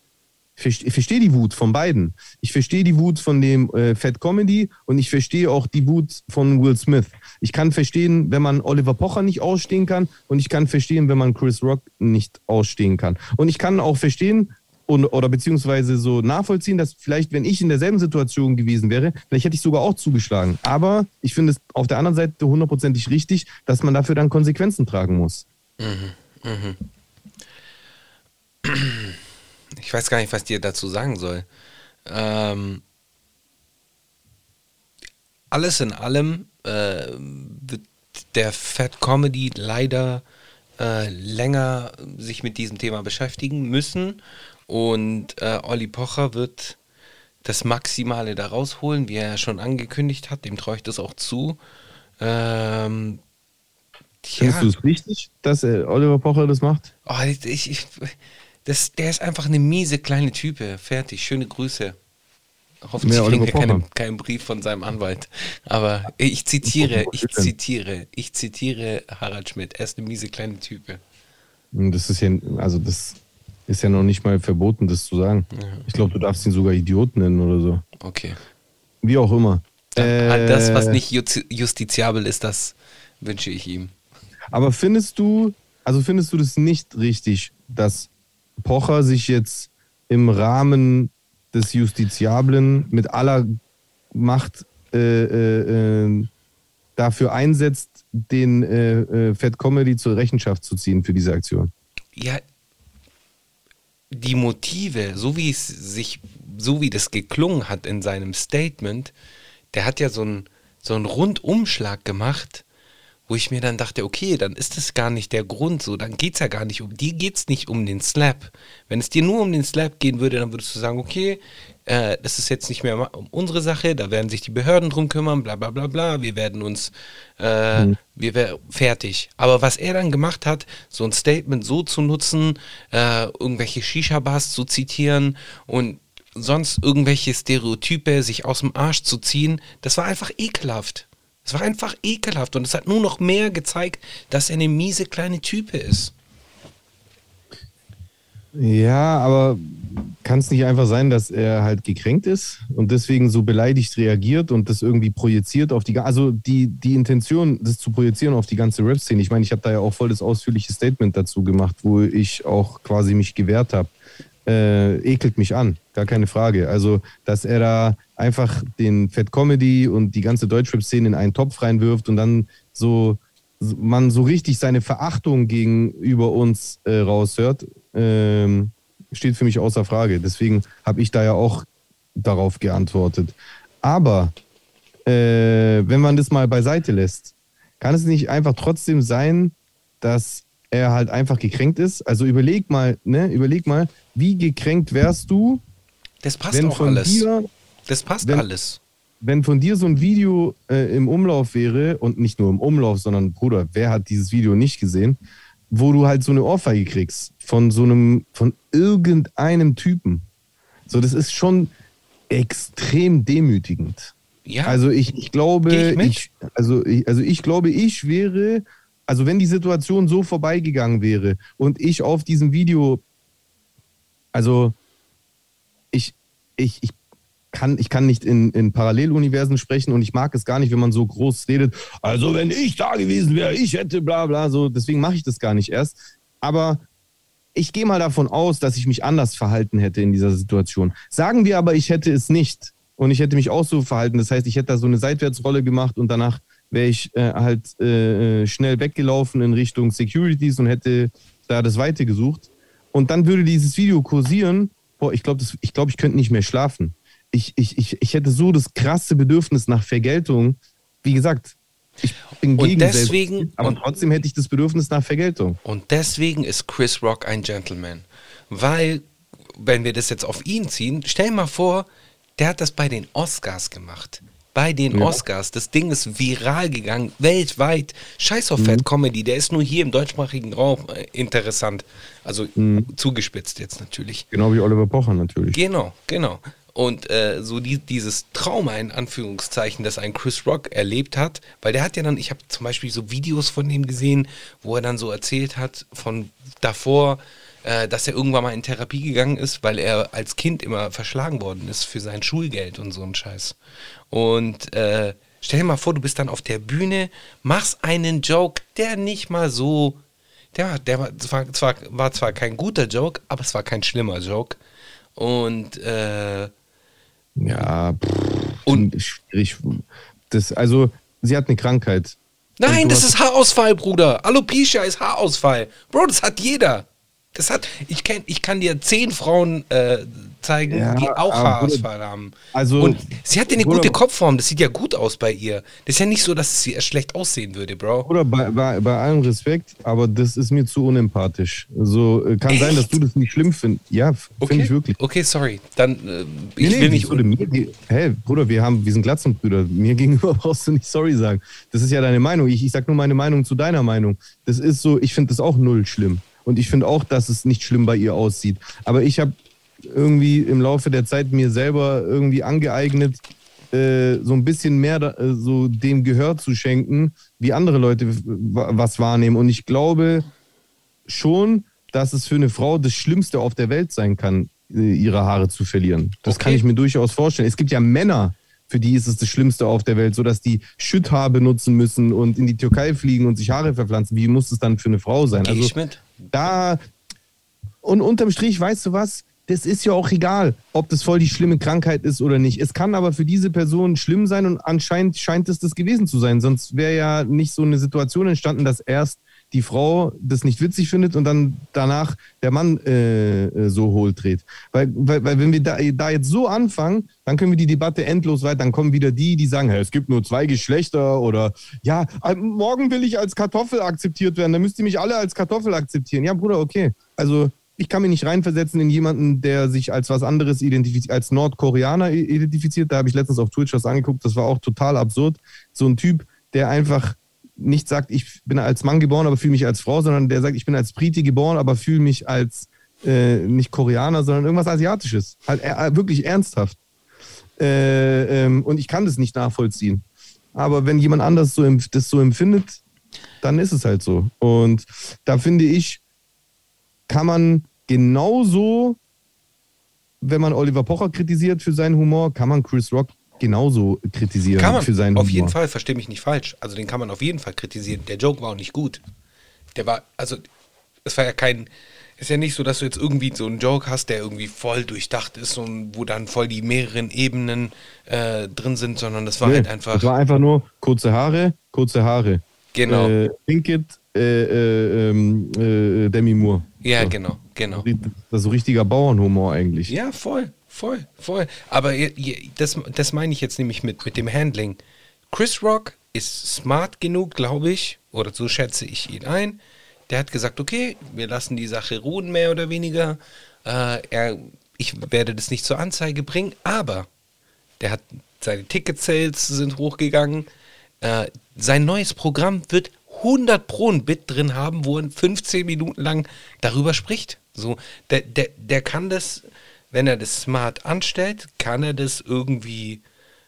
Speaker 3: Ich verstehe die Wut von beiden. Ich verstehe die Wut von dem äh, Fat Comedy und ich verstehe auch die Wut von Will Smith. Ich kann verstehen, wenn man Oliver Pocher nicht ausstehen kann und ich kann verstehen, wenn man Chris Rock nicht ausstehen kann. Und ich kann auch verstehen, und, oder beziehungsweise so nachvollziehen, dass vielleicht, wenn ich in derselben Situation gewesen wäre, vielleicht hätte ich sogar auch zugeschlagen. Aber ich finde es auf der anderen Seite hundertprozentig richtig, dass man dafür dann Konsequenzen tragen muss. Mhm, mhm.
Speaker 2: Ich weiß gar nicht, was dir dazu sagen soll. Ähm, alles in allem äh, wird der Fat Comedy leider äh, länger sich mit diesem Thema beschäftigen müssen und äh, Olli Pocher wird das Maximale da rausholen, wie er ja schon angekündigt hat. Dem traue ich das auch zu. Ähm,
Speaker 3: Findest ja. du es wichtig, dass äh, Oliver Pocher das macht?
Speaker 2: Oh, ich, ich, das, der ist einfach eine miese kleine Type. Fertig. Schöne Grüße. Hoffentlich kriegen wir keinen, keinen Brief von seinem Anwalt. Aber ich zitiere, ich zitiere, ich zitiere Harald Schmidt. Er ist eine miese kleine Type.
Speaker 3: Das ist ja, also das ist ja noch nicht mal verboten, das zu sagen. Ja. Ich glaube, du darfst ihn sogar Idiot nennen oder so.
Speaker 2: Okay.
Speaker 3: Wie auch immer.
Speaker 2: Äh, das, was nicht justiziabel ist, das wünsche ich ihm.
Speaker 3: Aber findest du, also findest du das nicht richtig, dass Pocher sich jetzt im Rahmen des Justiziablen mit aller Macht äh, äh, äh dafür einsetzt, den äh, äh, Fat Comedy zur Rechenschaft zu ziehen für diese Aktion?
Speaker 2: Ja, die Motive, so wie es sich, so wie das geklungen hat in seinem Statement, der hat ja so einen so einen Rundumschlag gemacht, wo ich mir dann dachte, okay, dann ist das gar nicht der Grund so, dann geht es ja gar nicht um, dir geht es nicht um den Slap. Wenn es dir nur um den Slap gehen würde, dann würdest du sagen, okay, äh, das ist jetzt nicht mehr um unsere Sache, da werden sich die Behörden drum kümmern, bla bla bla bla, wir werden uns, äh, mhm. wir werden fertig. Aber was er dann gemacht hat, so ein Statement so zu nutzen, äh, irgendwelche Shisha-Bars zu zitieren und sonst irgendwelche Stereotype sich aus dem Arsch zu ziehen, das war einfach ekelhaft. Es war einfach ekelhaft und es hat nur noch mehr gezeigt, dass er eine miese kleine Type ist.
Speaker 3: Ja, aber kann es nicht einfach sein, dass er halt gekränkt ist und deswegen so beleidigt reagiert und das irgendwie projiziert auf die, also die, die Intention, das zu projizieren auf die ganze Rap-Szene. Ich meine, ich habe da ja auch voll das ausführliche Statement dazu gemacht, wo ich auch quasi mich gewehrt habe. Äh, ekelt mich an, gar keine Frage. Also, dass er da einfach den Fat Comedy und die ganze Deutschrap-Szene in einen Topf reinwirft und dann so man so richtig seine Verachtung gegenüber uns äh, raushört, ähm, steht für mich außer Frage. Deswegen habe ich da ja auch darauf geantwortet. Aber äh, wenn man das mal beiseite lässt, kann es nicht einfach trotzdem sein, dass er halt einfach gekränkt ist? Also überleg mal, ne, überleg mal, wie gekränkt wärst du?
Speaker 2: Das passt wenn auch von alles. Dir, das passt
Speaker 3: wenn,
Speaker 2: alles.
Speaker 3: Wenn von dir so ein Video äh, im Umlauf wäre und nicht nur im Umlauf, sondern Bruder, wer hat dieses Video nicht gesehen? wo du halt so eine Ohrfeige kriegst von so einem, von irgendeinem Typen. So, das ist schon extrem demütigend.
Speaker 2: Ja.
Speaker 3: Also ich, ich glaube,
Speaker 2: ich
Speaker 3: ich, also, ich, also ich glaube, ich wäre, also wenn die Situation so vorbeigegangen wäre und ich auf diesem Video, also ich, ich, ich kann, ich kann nicht in, in Paralleluniversen sprechen und ich mag es gar nicht, wenn man so groß redet. Also wenn ich da gewesen wäre, ich hätte bla bla so. Deswegen mache ich das gar nicht erst. Aber ich gehe mal davon aus, dass ich mich anders verhalten hätte in dieser Situation. Sagen wir aber, ich hätte es nicht und ich hätte mich auch so verhalten. Das heißt, ich hätte da so eine Seitwärtsrolle gemacht und danach wäre ich äh, halt äh, schnell weggelaufen in Richtung Securities und hätte da das Weite gesucht. Und dann würde dieses Video kursieren. Boah, ich glaube, ich, glaub, ich könnte nicht mehr schlafen. Ich, ich, ich, ich hätte so das krasse Bedürfnis nach Vergeltung. Wie gesagt, ich bin
Speaker 2: Und
Speaker 3: gegen
Speaker 2: deswegen-
Speaker 3: Selbstmord, aber
Speaker 2: und-
Speaker 3: trotzdem hätte ich das Bedürfnis nach Vergeltung.
Speaker 2: Und deswegen ist Chris Rock ein Gentleman. Weil, wenn wir das jetzt auf ihn ziehen, stell mal vor, der hat das bei den Oscars gemacht. Bei den
Speaker 3: Ja.
Speaker 2: Oscars. Das Ding ist viral gegangen, weltweit. Scheiß auf Fat Comedy, der ist nur hier im deutschsprachigen Raum äh, interessant. Also zugespitzt jetzt natürlich.
Speaker 3: Genau wie Oliver Pocher natürlich.
Speaker 2: Genau, genau. Und äh, so die, dieses Trauma in Anführungszeichen, das ein Chris Rock erlebt hat, weil der hat ja dann, ich habe zum Beispiel so Videos von ihm gesehen, wo er dann so erzählt hat von davor, äh, dass er irgendwann mal in Therapie gegangen ist, weil er als Kind immer verschlagen worden ist für sein Schulgeld und so ein Scheiß. Und äh, stell dir mal vor, du bist dann auf der Bühne, machst einen Joke, der nicht mal so, der, war- der war, zwar, zwar, war zwar kein guter Joke, aber es war kein schlimmer Joke. Und äh,
Speaker 3: Ja, pff,
Speaker 2: Und-
Speaker 3: schwierig. Das, also, sie hat eine Krankheit.
Speaker 2: Nein, das ist Haarausfall, Bruder. Alopecia ist Haarausfall. Bro, das hat jeder. Das hat, ich, kenn, ich kann dir zehn Frauen äh, zeigen,
Speaker 3: Ja,
Speaker 2: die auch Haarausfall haben.
Speaker 3: also-
Speaker 2: Und sie hat ja eine
Speaker 3: Bruder-
Speaker 2: gute Kopfform. Das sieht ja gut aus bei ihr. Das ist ja nicht so, dass sie schlecht aussehen würde, Bro.
Speaker 3: Oder bei, bei, bei allem Respekt, aber das ist mir zu unempathisch. So, äh, kann sein, dass
Speaker 2: Echt?
Speaker 3: du das nicht schlimm findest. Ja, finde ich wirklich.
Speaker 2: Okay, sorry. Dann, äh, ich
Speaker 3: Nee, nee,
Speaker 2: will nicht.
Speaker 3: denn? Mir, hey, Bruder, wir, haben, wir sind Glatzenbrüder. Mir <laughs> gegenüber brauchst du nicht sorry sagen. Das ist ja deine Meinung. Ich, ich sag nur meine Meinung zu deiner Meinung. Das ist so, ich finde das auch null schlimm. Und ich finde auch, dass es nicht schlimm bei ihr aussieht. Aber ich habe irgendwie im Laufe der Zeit mir selber irgendwie angeeignet, äh, so ein bisschen mehr da, äh, so dem Gehör zu schenken, wie andere Leute was wahrnehmen. Und ich glaube schon, dass es für eine Frau das Schlimmste auf der Welt sein kann, äh, ihre Haare zu verlieren. Das
Speaker 2: Okay.
Speaker 3: kann ich mir durchaus vorstellen. Es gibt ja Männer, für die ist es das Schlimmste auf der Welt, sodass die Schütthaar benutzen müssen und in die Türkei fliegen und sich Haare verpflanzen. Wie muss es dann für eine Frau sein?
Speaker 2: Geh
Speaker 3: Also
Speaker 2: ich mit?
Speaker 3: da und unterm Strich, weißt du was? Das ist ja auch egal, ob das voll die schlimme Krankheit ist oder nicht. Es kann aber für diese Person schlimm sein und anscheinend scheint es das gewesen zu sein. Sonst wäre ja nicht so eine Situation entstanden, dass erst die Frau das nicht witzig findet und dann danach der Mann äh, äh, so hohl dreht. Weil, weil, weil wenn wir da, da jetzt so anfangen, dann können wir die Debatte endlos weiter. Dann kommen wieder die, die sagen, es gibt nur zwei Geschlechter oder ja, äh, morgen will ich als Kartoffel akzeptiert werden. Dann müsst ihr mich alle als Kartoffel akzeptieren. Ja, Bruder, okay. Also ich kann mich nicht reinversetzen in jemanden, der sich als was anderes identifiziert, als Nordkoreaner identifiziert. Da habe ich letztens auf Twitch was angeguckt, das war auch total absurd. So ein Typ, der einfach nicht sagt, ich bin als Mann geboren, aber fühle mich als Frau, sondern der sagt, ich bin als Brite geboren, aber fühle mich als äh, nicht Koreaner, sondern irgendwas Asiatisches. Halt er, wirklich ernsthaft. Äh, ähm, und ich kann das nicht nachvollziehen. Aber wenn jemand anders so das so empfindet, dann ist es halt so. Und da finde ich, kann man genauso, wenn man Oliver Pocher kritisiert für seinen Humor, kann man Chris Rock genauso kritisieren
Speaker 2: Kann man.
Speaker 3: für seinen
Speaker 2: auf
Speaker 3: Humor.
Speaker 2: jeden Fall, verstehe mich nicht falsch. Also den kann man auf jeden Fall kritisieren. Der Joke war auch nicht gut. Der war, also, es war ja kein, ist ja nicht so, dass du jetzt irgendwie so einen Joke hast, der irgendwie voll durchdacht ist und wo dann voll die mehreren Ebenen äh, drin sind, sondern das war
Speaker 3: Nee,
Speaker 2: halt einfach.
Speaker 3: Es war einfach nur kurze Haare, kurze Haare.
Speaker 2: Genau.
Speaker 3: Äh, Pinkett, äh, äh, ähm, äh, Demi Moore.
Speaker 2: ja,
Speaker 3: so.
Speaker 2: genau, genau.
Speaker 3: Das ist so richtiger Bauernhumor eigentlich.
Speaker 2: Ja, voll, voll, voll. Aber das, das meine ich jetzt nämlich mit, mit dem Handling. Chris Rock ist smart genug, glaube ich, oder so schätze ich ihn ein. Der hat gesagt, okay, wir lassen die Sache ruhen, mehr oder weniger. Äh, er, ich werde das nicht zur Anzeige bringen, aber der hat seine Ticket-Sales sind hochgegangen. Äh, sein neues Programm wird 100 Pro ein Bit drin haben, wo er 15 Minuten lang darüber spricht. So, der, der, der kann das, wenn er das smart anstellt, kann er das irgendwie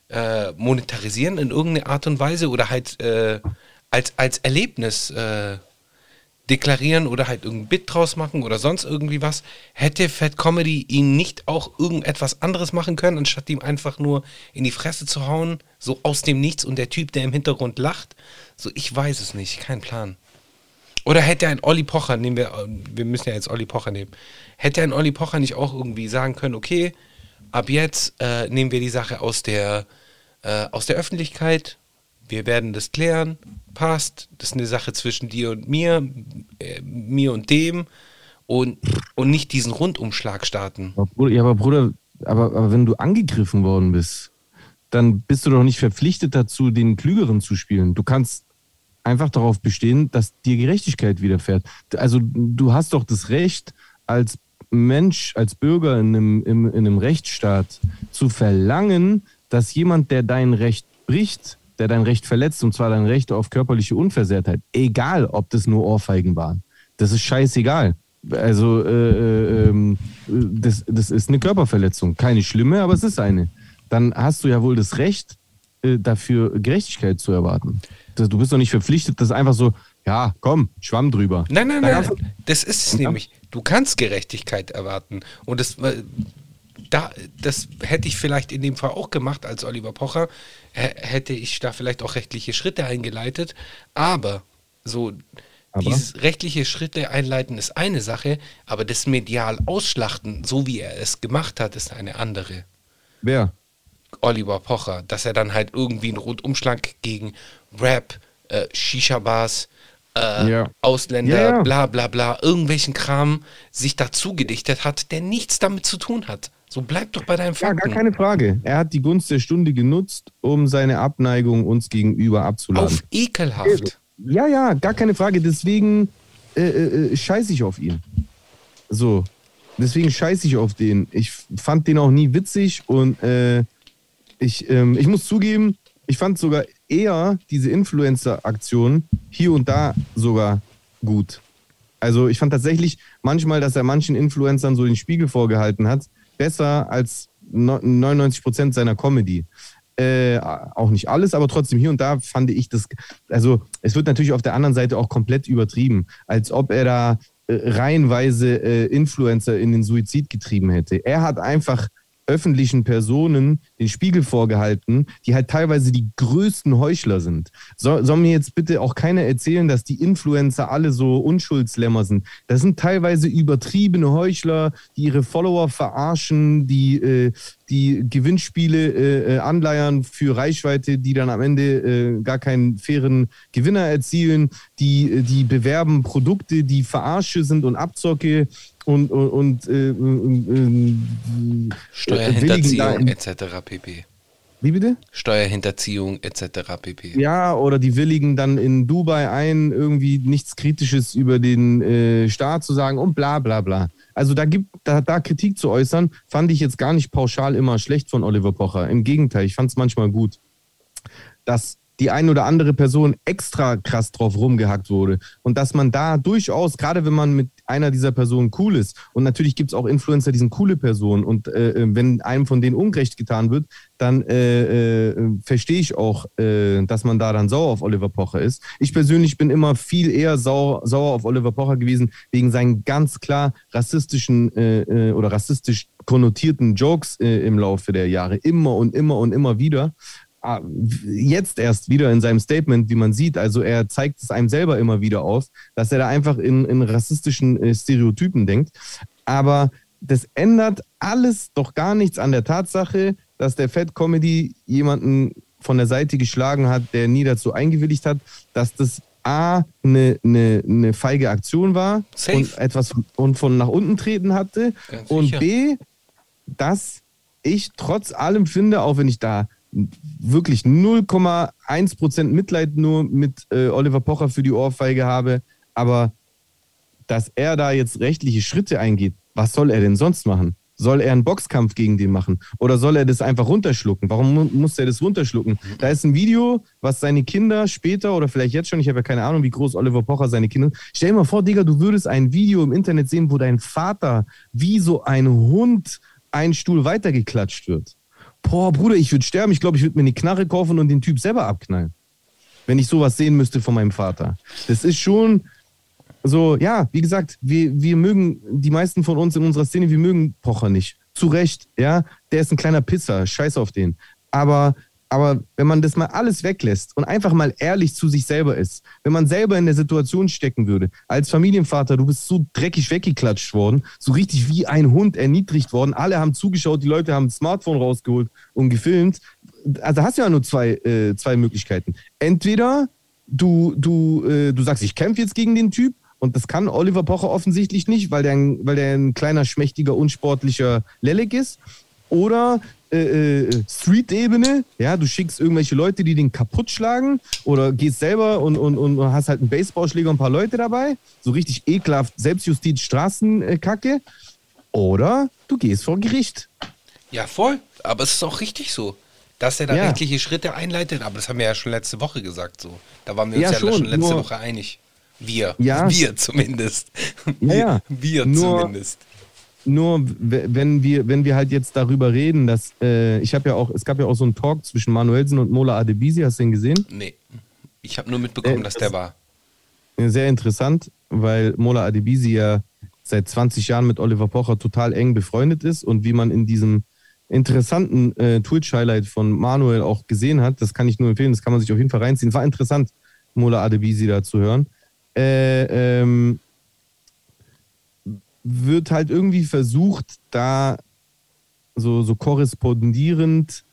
Speaker 2: äh, monetarisieren in irgendeiner Art und Weise oder halt äh, als, als Erlebnis äh, deklarieren oder halt irgendein Bit draus machen oder sonst irgendwie was. Hätte Fat Comedy ihn nicht auch irgendetwas anderes machen können, anstatt ihm einfach nur in die Fresse zu hauen, so aus dem Nichts und der Typ, der im Hintergrund lacht? So, ich weiß es nicht, kein Plan. Oder hätte ein Olli Pocher, nehmen wir, wir müssen ja jetzt Olli Pocher nehmen, hätte ein Olli Pocher nicht auch irgendwie sagen können, okay, ab jetzt äh, nehmen wir die Sache aus der, äh, aus der Öffentlichkeit, wir werden das klären, passt, das ist eine Sache zwischen dir und mir, äh, mir und dem. Und, und nicht diesen Rundumschlag starten.
Speaker 3: Ja, aber Bruder, aber, aber wenn du angegriffen worden bist, dann bist du doch nicht verpflichtet dazu, den Klügeren zu spielen. Du kannst einfach darauf bestehen, dass dir Gerechtigkeit widerfährt. Also du hast doch das Recht, als Mensch, als Bürger in einem, in, in einem Rechtsstaat zu verlangen, dass jemand, der dein Recht bricht, der dein Recht verletzt, und zwar dein Recht auf körperliche Unversehrtheit, egal ob das nur Ohrfeigen waren, das ist scheißegal. Also äh, äh, das, das ist eine Körperverletzung, keine schlimme, aber es ist eine. Dann hast du ja wohl das Recht, äh, dafür Gerechtigkeit zu erwarten. Du bist doch nicht verpflichtet, das einfach so, ja, komm, schwamm drüber.
Speaker 2: Nein, nein, nein, das ist es nämlich. Du kannst Gerechtigkeit erwarten. Und das, da, das hätte ich vielleicht in dem Fall auch gemacht als Oliver Pocher, hätte ich da vielleicht auch rechtliche Schritte eingeleitet. Aber so aber? dieses rechtliche Schritte einleiten ist eine Sache, aber das medial ausschlachten, so wie er es gemacht hat, ist eine andere.
Speaker 3: Wer?
Speaker 2: Oliver Pocher, dass er dann halt irgendwie einen Rundumschlag gegen Rap, äh, Shisha-Bars, äh, ja. Ausländer, ja, ja. bla bla bla, irgendwelchen Kram sich dazu gedichtet hat, der nichts damit zu tun hat. So bleib doch bei deinem Fakten.
Speaker 3: Ja, gar keine Frage. Er hat die Gunst der Stunde genutzt, um seine Abneigung uns gegenüber abzuladen. Auf
Speaker 2: ekelhaft.
Speaker 3: Ja, ja, gar keine Frage. Deswegen äh, äh, äh scheiße ich auf ihn. So. Deswegen scheiße ich auf den. Ich fand den auch nie witzig und äh, ich, ähm, ich muss zugeben, ich fand sogar eher diese Influencer-Aktion hier und da sogar gut. Also ich fand tatsächlich manchmal, dass er manchen Influencern so den Spiegel vorgehalten hat, besser als 99 Prozent seiner Comedy. Äh, auch nicht alles, aber trotzdem hier und da fand ich das, also es wird natürlich auf der anderen Seite auch komplett übertrieben, als ob er da äh, reihenweise äh, Influencer in den Suizid getrieben hätte. Er hat einfach öffentlichen Personen den Spiegel vorgehalten, die halt teilweise die größten Heuchler sind. So, soll mir jetzt bitte auch keiner erzählen, dass die Influencer alle so Unschuldslämmer sind. Das sind teilweise übertriebene Heuchler, die ihre Follower verarschen, die, äh, die Gewinnspiele äh, äh anleiern für Reichweite, die dann am Ende äh, gar keinen fairen Gewinner erzielen, die, äh, die bewerben Produkte, die Verarsche sind und Abzocke und, und, und äh, äh,
Speaker 2: Steuerhinterziehung etc. pp.
Speaker 3: Wie bitte?
Speaker 2: Steuerhinterziehung etc. pp.
Speaker 3: Ja, oder die willigen dann in Dubai ein, irgendwie nichts Kritisches über den äh, Staat zu sagen und bla bla bla. Also da gibt da, da Kritik zu äußern, fand ich jetzt gar nicht pauschal immer schlecht von Oliver Pocher. Im Gegenteil, ich fand es manchmal gut. Dass die ein oder andere Person extra krass drauf rumgehackt wurde. Und dass man da durchaus, gerade wenn man mit einer dieser Personen cool ist, und natürlich gibt es auch Influencer, die sind coole Personen, und äh, äh, wenn einem von denen Unrecht getan wird, dann äh, äh, verstehe ich auch, äh, dass man da dann sauer auf Oliver Pocher ist. Ich persönlich bin immer viel eher sauer, sauer auf Oliver Pocher gewesen, wegen seinen ganz klar rassistischen äh, oder rassistisch konnotierten Jokes im Laufe der Jahre. Immer und immer und immer wieder. Ah, jetzt erst wieder in seinem Statement, wie man sieht, also er zeigt es einem selber immer wieder auf, dass er da einfach in, in rassistischen äh, Stereotypen denkt. Aber das ändert alles doch gar nichts an der Tatsache, dass der Fat Comedy jemanden von der Seite geschlagen hat, der nie dazu eingewilligt hat, dass das A, eine, eine, eine feige Aktion war Safe. und etwas von, und von nach unten treten hatte. Ganz und sicher. B, dass ich trotz allem finde, auch wenn ich da wirklich 0,1% Mitleid nur mit äh, Oliver Pocher für die Ohrfeige habe. Aber dass er da jetzt rechtliche Schritte eingeht, was soll er denn sonst machen? Soll er einen Boxkampf gegen den machen? Oder soll er das einfach runterschlucken? Warum mu muss er das runterschlucken? Da ist ein Video, was seine Kinder später oder vielleicht jetzt schon, ich habe ja keine Ahnung, wie groß Oliver Pocher seine Kinder. Stell dir mal vor, Digga, du würdest ein Video im Internet sehen, wo dein Vater wie so ein Hund einen Stuhl weitergeklatscht wird. Boah, Bruder, ich würde sterben. Ich glaube, ich würde mir eine Knarre kaufen und den Typ selber abknallen. Wenn ich sowas sehen müsste von meinem Vater. Das ist schon so, ja, wie gesagt, wir, wir mögen, die meisten von uns in unserer Szene, wir mögen Pocher nicht. Zu Recht, ja. Der ist ein kleiner Pisser, scheiß auf den. Aber, aber wenn man das mal alles weglässt und einfach mal ehrlich zu sich selber ist, wenn man selber in der Situation stecken würde, als Familienvater, du bist so dreckig weggeklatscht worden, so richtig wie ein Hund erniedrigt worden, alle haben zugeschaut, die Leute haben ein Smartphone rausgeholt und gefilmt. Also hast du ja nur zwei, äh, zwei Möglichkeiten. Entweder du, du, äh, du sagst, ich kämpfe jetzt gegen den Typ und das kann Oliver Pocher offensichtlich nicht, weil der, ein, weil der ein kleiner, schmächtiger, unsportlicher Lelek ist. Oder äh, äh, Street-Ebene, ja, du schickst irgendwelche Leute, die den kaputt schlagen oder gehst selber und, und, und hast halt einen Baseballschläger und ein paar Leute dabei. So richtig ekelhaft Selbstjustiz, Straßenkacke. Oder du gehst vor Gericht.
Speaker 2: Ja, voll. Aber es ist auch richtig so. Dass er da
Speaker 3: Ja.
Speaker 2: rechtliche Schritte einleitet, aber das haben wir ja schon letzte Woche gesagt so. Da waren wir uns
Speaker 3: Ja,
Speaker 2: ja,
Speaker 3: schon,
Speaker 2: schon letzte Woche einig. Wir.
Speaker 3: Ja.
Speaker 2: Wir zumindest.
Speaker 3: Ja, ja. <laughs>
Speaker 2: Wir
Speaker 3: Nur-
Speaker 2: zumindest.
Speaker 3: Nur wenn wir, wenn wir halt jetzt darüber reden, dass äh, ich habe ja auch, es gab ja auch so einen Talk zwischen Manuelsen und Mola Adebisi, hast du den gesehen?
Speaker 2: Nee. Ich habe nur mitbekommen,
Speaker 3: Äh,
Speaker 2: dass
Speaker 3: das-
Speaker 2: der war.
Speaker 3: Sehr interessant, weil Mola Adebisi ja seit 20 Jahren mit Oliver Pocher total eng befreundet ist und wie man in diesem interessanten äh, Twitch-Highlight von Manuel auch gesehen hat, das kann ich nur empfehlen, das kann man sich auf jeden Fall reinziehen. War interessant, Mola Adebisi da zu hören. Äh, ähm, wird halt irgendwie versucht, da so, so korrespondierend,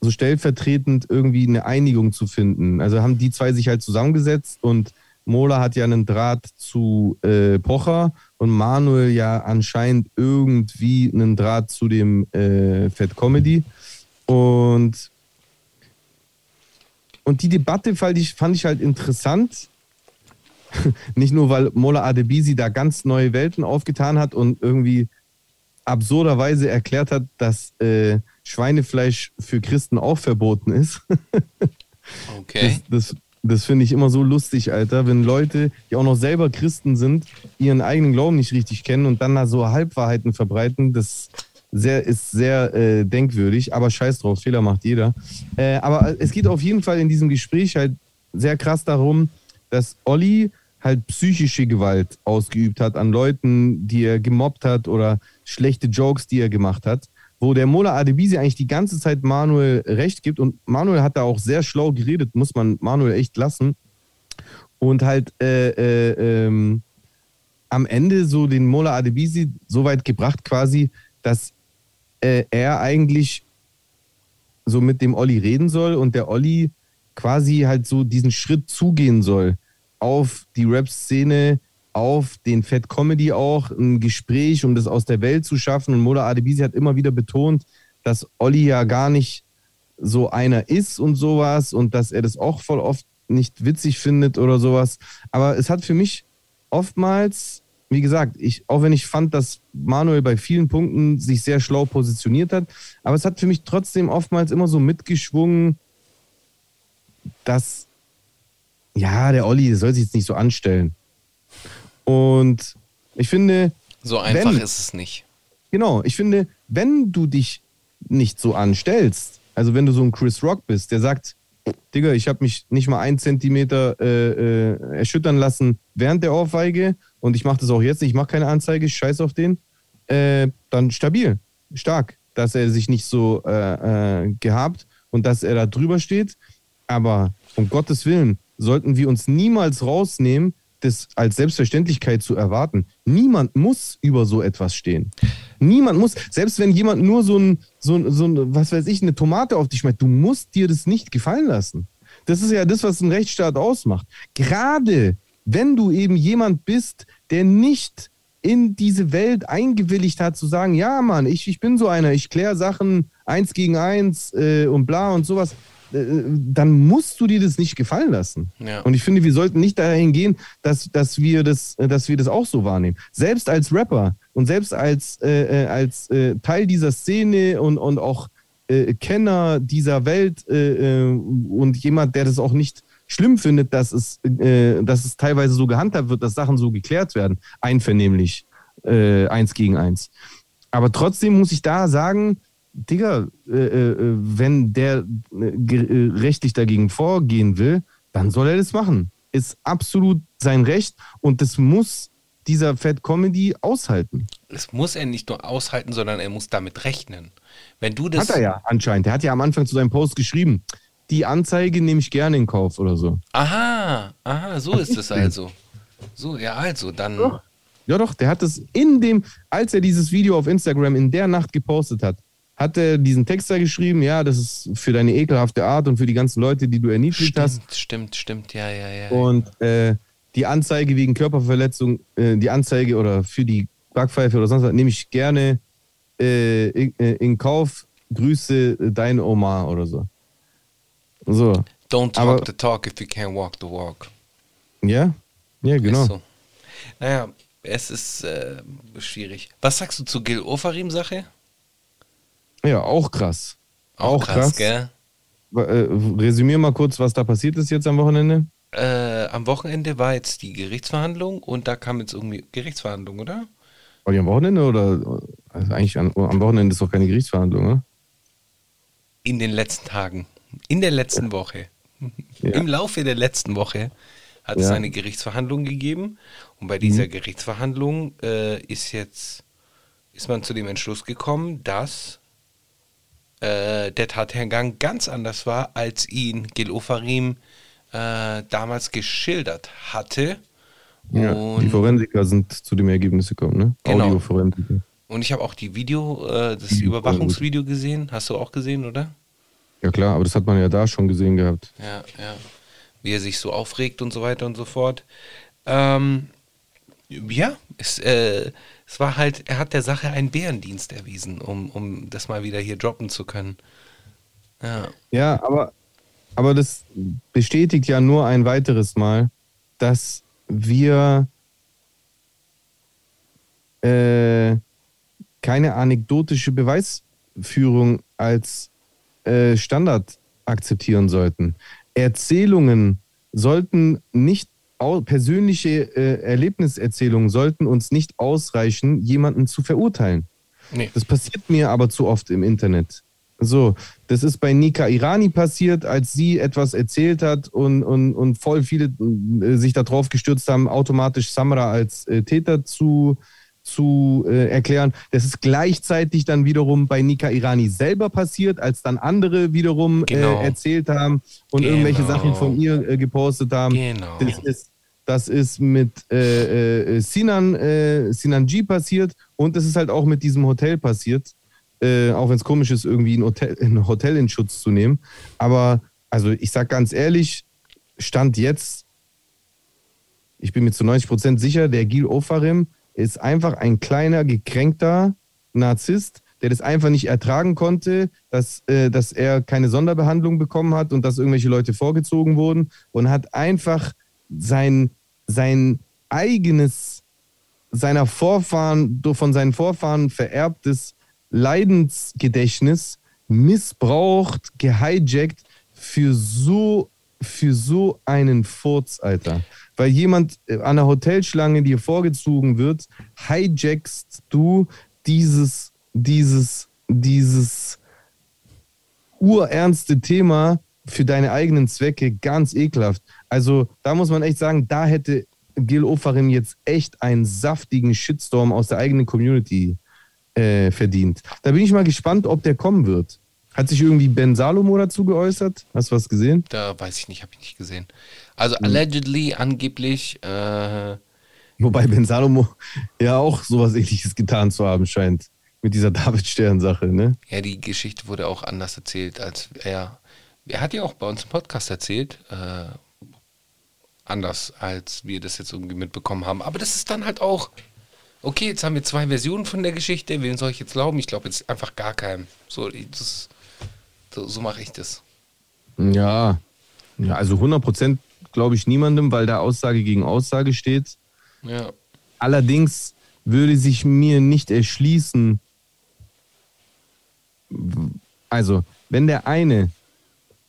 Speaker 3: so stellvertretend irgendwie eine Einigung zu finden. Also haben die zwei sich halt zusammengesetzt und Mola hat ja einen Draht zu äh, Pocher und Manuel ja anscheinend irgendwie einen Draht zu dem äh, Fat Comedy. Und, und die Debatte fand ich, fand ich halt interessant. <laughs> Nicht nur, weil Mola Adebisi da ganz neue Welten aufgetan hat und irgendwie absurderweise erklärt hat, dass äh, Schweinefleisch für Christen auch verboten ist. <laughs>
Speaker 2: Okay.
Speaker 3: Das, das, das finde ich immer so lustig, Alter, wenn Leute, die auch noch selber Christen sind, ihren eigenen Glauben nicht richtig kennen und dann da so Halbwahrheiten verbreiten, das sehr, ist sehr äh, denkwürdig, aber scheiß drauf, Fehler macht jeder. Äh, aber es geht auf jeden Fall in diesem Gespräch halt sehr krass darum, dass Olli halt psychische Gewalt ausgeübt hat an Leuten, die er gemobbt hat oder schlechte Jokes, die er gemacht hat wo der Mola Adebisi eigentlich die ganze Zeit Manuel recht gibt. Und Manuel hat da auch sehr schlau geredet, muss man Manuel echt lassen. Und halt äh, äh, ähm, am Ende so den Mola Adebisi so weit gebracht quasi, dass äh, er eigentlich so mit dem Olli reden soll und der Olli quasi halt so diesen Schritt zugehen soll auf die Rap-Szene, auf den Fat Comedy auch, ein Gespräch, um das aus der Welt zu schaffen. Und Mola Adebisi hat immer wieder betont, dass Olli ja gar nicht so einer ist und sowas und dass er das auch voll oft nicht witzig findet oder sowas. Aber es hat für mich oftmals, wie gesagt, ich, auch wenn ich fand, dass Manuel bei vielen Punkten sich sehr schlau positioniert hat, aber es hat für mich trotzdem oftmals immer so mitgeschwungen, dass ja, der Olli soll sich jetzt nicht so anstellen. Und ich finde,
Speaker 2: So einfach
Speaker 3: Wenn-
Speaker 2: ist es nicht.
Speaker 3: genau, ich finde, wenn du dich nicht so anstellst, also wenn du so ein Chris Rock bist, der sagt, Digga, ich habe mich nicht mal einen Zentimeter äh, äh, erschüttern lassen während der Ohrfeige und ich mache das auch jetzt nicht, ich mache keine Anzeige, ich scheiß auf den, äh, dann stabil, stark, dass er sich nicht so äh, äh, gehabt und dass er da drüber steht. Aber um Gottes Willen sollten wir uns niemals rausnehmen, das als Selbstverständlichkeit zu erwarten. Niemand muss über so etwas stehen. Niemand muss, selbst wenn jemand nur so ein, so so ein, was weiß ich, eine Tomate auf dich schmeißt, du musst dir das nicht gefallen lassen. Das ist ja das, was ein Rechtsstaat ausmacht. Gerade wenn du eben jemand bist, der nicht in diese Welt eingewilligt hat, zu sagen, ja, Mann, ich, ich bin so einer, ich kläre Sachen eins gegen eins äh, und bla und sowas. Äh, dann musst du dir das nicht gefallen lassen.
Speaker 2: Ja.
Speaker 3: Und ich finde, wir sollten nicht dahin gehen, dass, dass, wir, das, äh, dass wir das auch so wahrnehmen. Selbst als Rapper und selbst als, äh, äh als äh, Teil dieser Szene und, und auch äh, Kenner dieser Welt und jemand, der das auch nicht schlimm findet, dass es, dass es teilweise so gehandhabt wird, dass Sachen so geklärt werden, einvernehmlich, eins gegen eins. Aber trotzdem muss ich da sagen, Digga, äh, äh, wenn der äh, äh, rechtlich dagegen vorgehen will, dann soll er das machen. Ist absolut sein Recht und das muss dieser Fat Comedy aushalten.
Speaker 2: Das muss er nicht nur aushalten, sondern er muss damit rechnen. Wenn du das
Speaker 3: hat er ja anscheinend. Der hat ja am Anfang zu seinem Post geschrieben, die Anzeige nehme ich gerne in Kauf oder so.
Speaker 2: Aha, aha, so ist es also. So, ja, also, dann.
Speaker 3: Ja, doch, der hat es in dem, als er dieses Video auf Instagram in der Nacht gepostet hat, hat er diesen Text da geschrieben, ja, das ist für deine ekelhafte Art und für die ganzen Leute, die du erniedrigt
Speaker 2: stimmt,
Speaker 3: hast.
Speaker 2: Stimmt, stimmt, ja, ja, ja.
Speaker 3: Und äh, die Anzeige wegen Körperverletzung, äh, die Anzeige oder für die Backpfeife oder sonst was, nehme ich gerne äh, in, äh, in, Kauf. Grüße dein Oma oder so. So.
Speaker 2: Don't talk Aber, the talk if you can't walk the walk.
Speaker 3: Ja, ja, genau.
Speaker 2: So. Naja, es ist äh, schwierig. Was sagst du zur Gil Ofarim-Sache?
Speaker 3: Ja, auch krass.
Speaker 2: Auch, auch krass, krass, gell?
Speaker 3: Äh, resümier mal kurz, was da passiert ist jetzt am Wochenende.
Speaker 2: Äh, am Wochenende war jetzt die Gerichtsverhandlung und da kam jetzt irgendwie Gerichtsverhandlung, oder?
Speaker 3: War die am Wochenende oder? Also eigentlich an, am Wochenende ist doch keine Gerichtsverhandlung, oder?
Speaker 2: In den letzten Tagen. In der letzten. Woche. Ja. Im Laufe der letzten Woche hat ja. es eine Gerichtsverhandlung gegeben. Und bei dieser mhm. Gerichtsverhandlung äh, ist jetzt ist man zu dem Entschluss gekommen, dass äh, der Tathergang ganz anders war, als ihn Gil Ofarim äh, damals geschildert hatte.
Speaker 3: Ja, die Forensiker sind zu dem Ergebnis gekommen, ne?
Speaker 2: Genau. Audioforensiker. Und ich habe auch die Video, äh, das Überwachungsvideo gesehen. Hast du auch gesehen, oder?
Speaker 3: Ja klar, aber das hat man ja da schon gesehen gehabt.
Speaker 2: Ja, ja. Wie er sich so aufregt und so weiter und so fort. Ähm, ja, es, äh, es war halt, er hat der Sache einen Bärendienst erwiesen, um, um das mal wieder hier droppen zu können. Ja,
Speaker 3: ja aber, aber das bestätigt ja nur ein weiteres Mal, dass wir äh, keine anekdotische Beweisführung als äh, Standard akzeptieren sollten. Erzählungen sollten nicht persönliche äh, Erlebniserzählungen sollten uns nicht ausreichen, jemanden zu verurteilen. Nee. Das passiert mir aber zu oft im Internet. So, das ist bei Nika Irani passiert, als sie etwas erzählt hat und, und, und voll viele äh, sich darauf gestürzt haben, automatisch Samra als äh, Täter zu, zu äh, erklären. Das ist gleichzeitig dann wiederum bei Nika Irani selber passiert, als dann andere wiederum äh, genau. äh, erzählt haben und genau. irgendwelche Sachen von ihr äh, gepostet haben. Genau. Das ist, das ist mit äh, äh, Sinan, Sinan G passiert und es ist halt auch mit diesem Hotel passiert. auch wenn es komisch ist, irgendwie ein Hotel, ein Hotel in Schutz zu nehmen. Aber also ich sag ganz ehrlich, Stand jetzt, ich bin mir zu 90 Prozent sicher, der Gil Ofarim ist einfach ein kleiner, gekränkter Narzisst, der das einfach nicht ertragen konnte, dass, äh, dass er keine Sonderbehandlung bekommen hat und dass irgendwelche Leute vorgezogen wurden und hat einfach sein, sein eigenes, seiner Vorfahren, von seinen Vorfahren vererbtes Leidensgedächtnis missbraucht, gehijackt für so, für so einen Furz, Alter weil jemand äh, an der Hotelschlange dir vorgezogen wird, hijackst du dieses, dieses, dieses urernste Thema für deine eigenen Zwecke ganz ekelhaft. Also da muss man echt sagen, da hätte Gil Ofarim jetzt echt einen saftigen Shitstorm aus der eigenen Community äh, verdient. Da bin ich mal gespannt, ob der kommen wird. Hat sich irgendwie Ben Salomo dazu geäußert? Hast du was gesehen?
Speaker 2: Da weiß ich nicht, habe ich nicht gesehen. Also mhm. allegedly, angeblich. Äh,
Speaker 3: Wobei Ben Salomo ja auch sowas ähnliches getan zu haben scheint. Mit dieser <laughs> David-Stern-Sache, ne?
Speaker 2: Ja, die Geschichte wurde auch anders erzählt, als er. Er hat ja auch bei uns im Podcast erzählt. Äh, anders, als wir das jetzt irgendwie mitbekommen haben. Aber das ist dann halt auch. Okay, jetzt haben wir zwei Versionen von der Geschichte. Wen soll ich jetzt glauben? Ich glaube jetzt einfach gar keinem. So, das, so, so mache ich das.
Speaker 3: Ja, ja also 100% glaube ich niemandem, weil da Aussage gegen Aussage steht.
Speaker 2: Ja.
Speaker 3: Allerdings würde sich mir nicht erschließen, also wenn der eine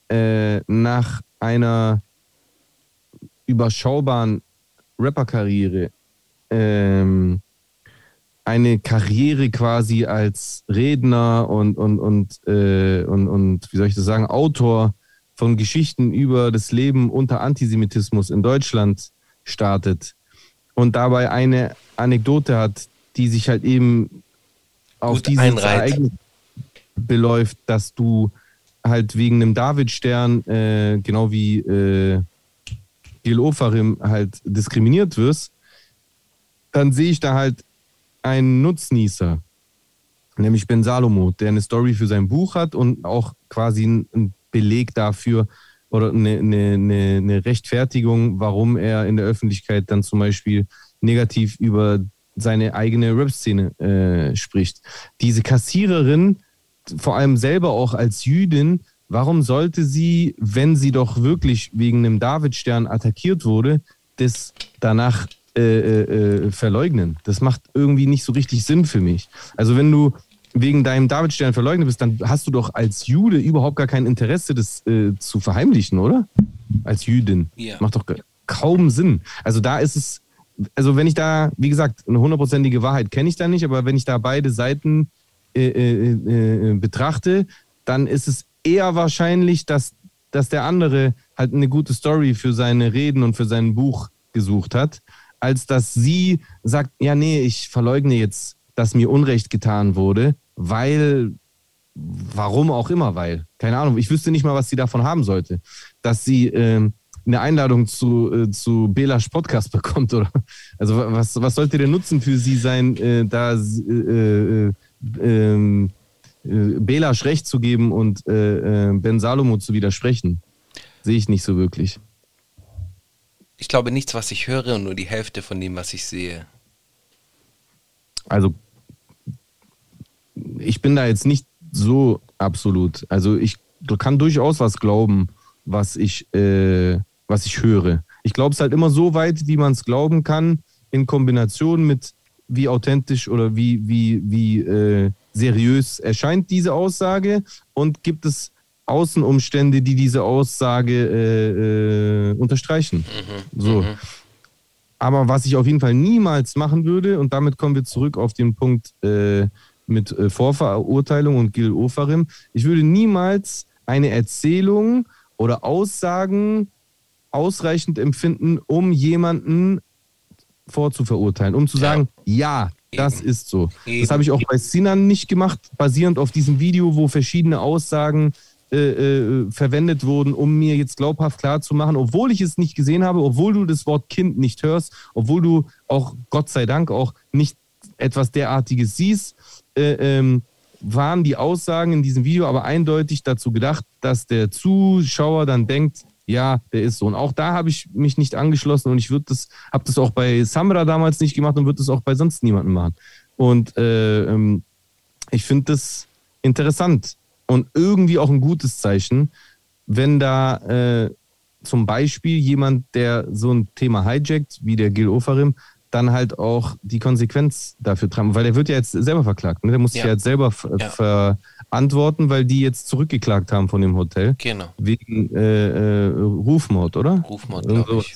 Speaker 3: äh, nach einer überschaubaren Rapperkarriere ähm, eine Karriere quasi als Redner und, und, und, äh, und, und, wie soll ich das sagen, Autor von Geschichten über das Leben unter Antisemitismus in Deutschland startet und dabei eine Anekdote hat, die sich halt eben auf
Speaker 2: Gut
Speaker 3: dieses. Ereignis beläuft, dass du halt wegen einem David-Stern, äh, genau wie äh, Gil Ofarim halt diskriminiert wirst, dann sehe ich da halt einen Nutznießer, nämlich Ben Salomo, der eine Story für sein Buch hat und auch quasi einen Beleg dafür oder eine, eine, eine, eine Rechtfertigung, warum er in der Öffentlichkeit dann zum Beispiel negativ über seine eigene Rap-Szene äh, spricht. Diese Kassiererin, vor allem selber auch als Jüdin, warum sollte sie, wenn sie doch wirklich wegen einem Davidstern attackiert wurde, das danach äh, äh, verleugnen? Das macht irgendwie nicht so richtig Sinn für mich. Also wenn du wegen deinem Davidstern verleugnet bist, dann hast du doch als Jude überhaupt gar kein Interesse, das äh, zu verheimlichen, oder? Als Jüdin.
Speaker 2: Ja.
Speaker 3: Macht doch kaum Sinn. Also da ist es, also wenn ich da, wie gesagt, eine hundertprozentige Wahrheit kenne ich da nicht, aber wenn ich da beide Seiten äh, äh, äh, betrachte, dann ist es eher wahrscheinlich, dass, dass der andere halt eine gute Story für seine Reden und für sein Buch gesucht hat, als dass sie sagt, ja, nee, ich verleugne jetzt, dass mir Unrecht getan wurde, weil, warum auch immer, weil, keine Ahnung, ich wüsste nicht mal, was sie davon haben sollte, dass sie ähm, eine Einladung zu, äh, zu Belasch Podcast <laughs> bekommt, oder? Also was, was sollte der Nutzen für sie sein, äh, da äh, äh, ähm, äh, Belasch recht zu geben und äh, äh, Ben Salomo zu widersprechen? Sehe ich nicht so wirklich.
Speaker 2: Ich glaube nichts, was ich höre und nur die Hälfte von dem, was ich sehe.
Speaker 3: Also ich bin da jetzt nicht so absolut. Also ich kann durchaus was glauben, was ich, äh, was ich höre. Ich glaube es halt immer so weit, wie man es glauben kann, in Kombination mit wie authentisch oder wie, wie, wie äh, seriös erscheint diese Aussage und gibt es Außenumstände, die diese Aussage äh, äh, unterstreichen. so. Aber was ich auf jeden Fall niemals machen würde, und damit kommen wir zurück auf den Punkt äh, mit äh, Vorverurteilung und Gil Ofarim, ich würde niemals eine Erzählung oder Aussagen ausreichend empfinden, um jemanden vorzuverurteilen, um zu
Speaker 2: Ja.
Speaker 3: sagen, ja, das
Speaker 2: Eben.
Speaker 3: ist so.
Speaker 2: Eben.
Speaker 3: Das habe ich auch bei Sinan nicht gemacht, basierend auf diesem Video, wo verschiedene Aussagen äh, äh, verwendet wurden, um mir jetzt glaubhaft klarzumachen, obwohl ich es nicht gesehen habe, obwohl du das Wort Kind nicht hörst, obwohl du auch, Gott sei Dank, auch nicht etwas derartiges siehst, äh, ähm, waren die Aussagen in diesem Video aber eindeutig dazu gedacht, dass der Zuschauer dann denkt, ja, der ist so. Und auch da habe ich mich nicht angeschlossen und ich würde das, habe das auch bei Samra damals nicht gemacht und würde das auch bei sonst niemandem machen. Und äh, ähm, ich finde das interessant und irgendwie auch ein gutes Zeichen, wenn da äh, zum Beispiel jemand, der so ein Thema hijackt, wie der Gil Ofarim, dann halt auch die Konsequenz dafür tragen. Weil der wird ja jetzt selber verklagt. Ne? Der muss sich
Speaker 2: Ja.
Speaker 3: ja jetzt selber
Speaker 2: Ja.
Speaker 3: verantworten, weil die jetzt zurückgeklagt haben von dem Hotel.
Speaker 2: Genau.
Speaker 3: Wegen äh, äh, Rufmord, oder?
Speaker 2: Rufmord, glaube ich.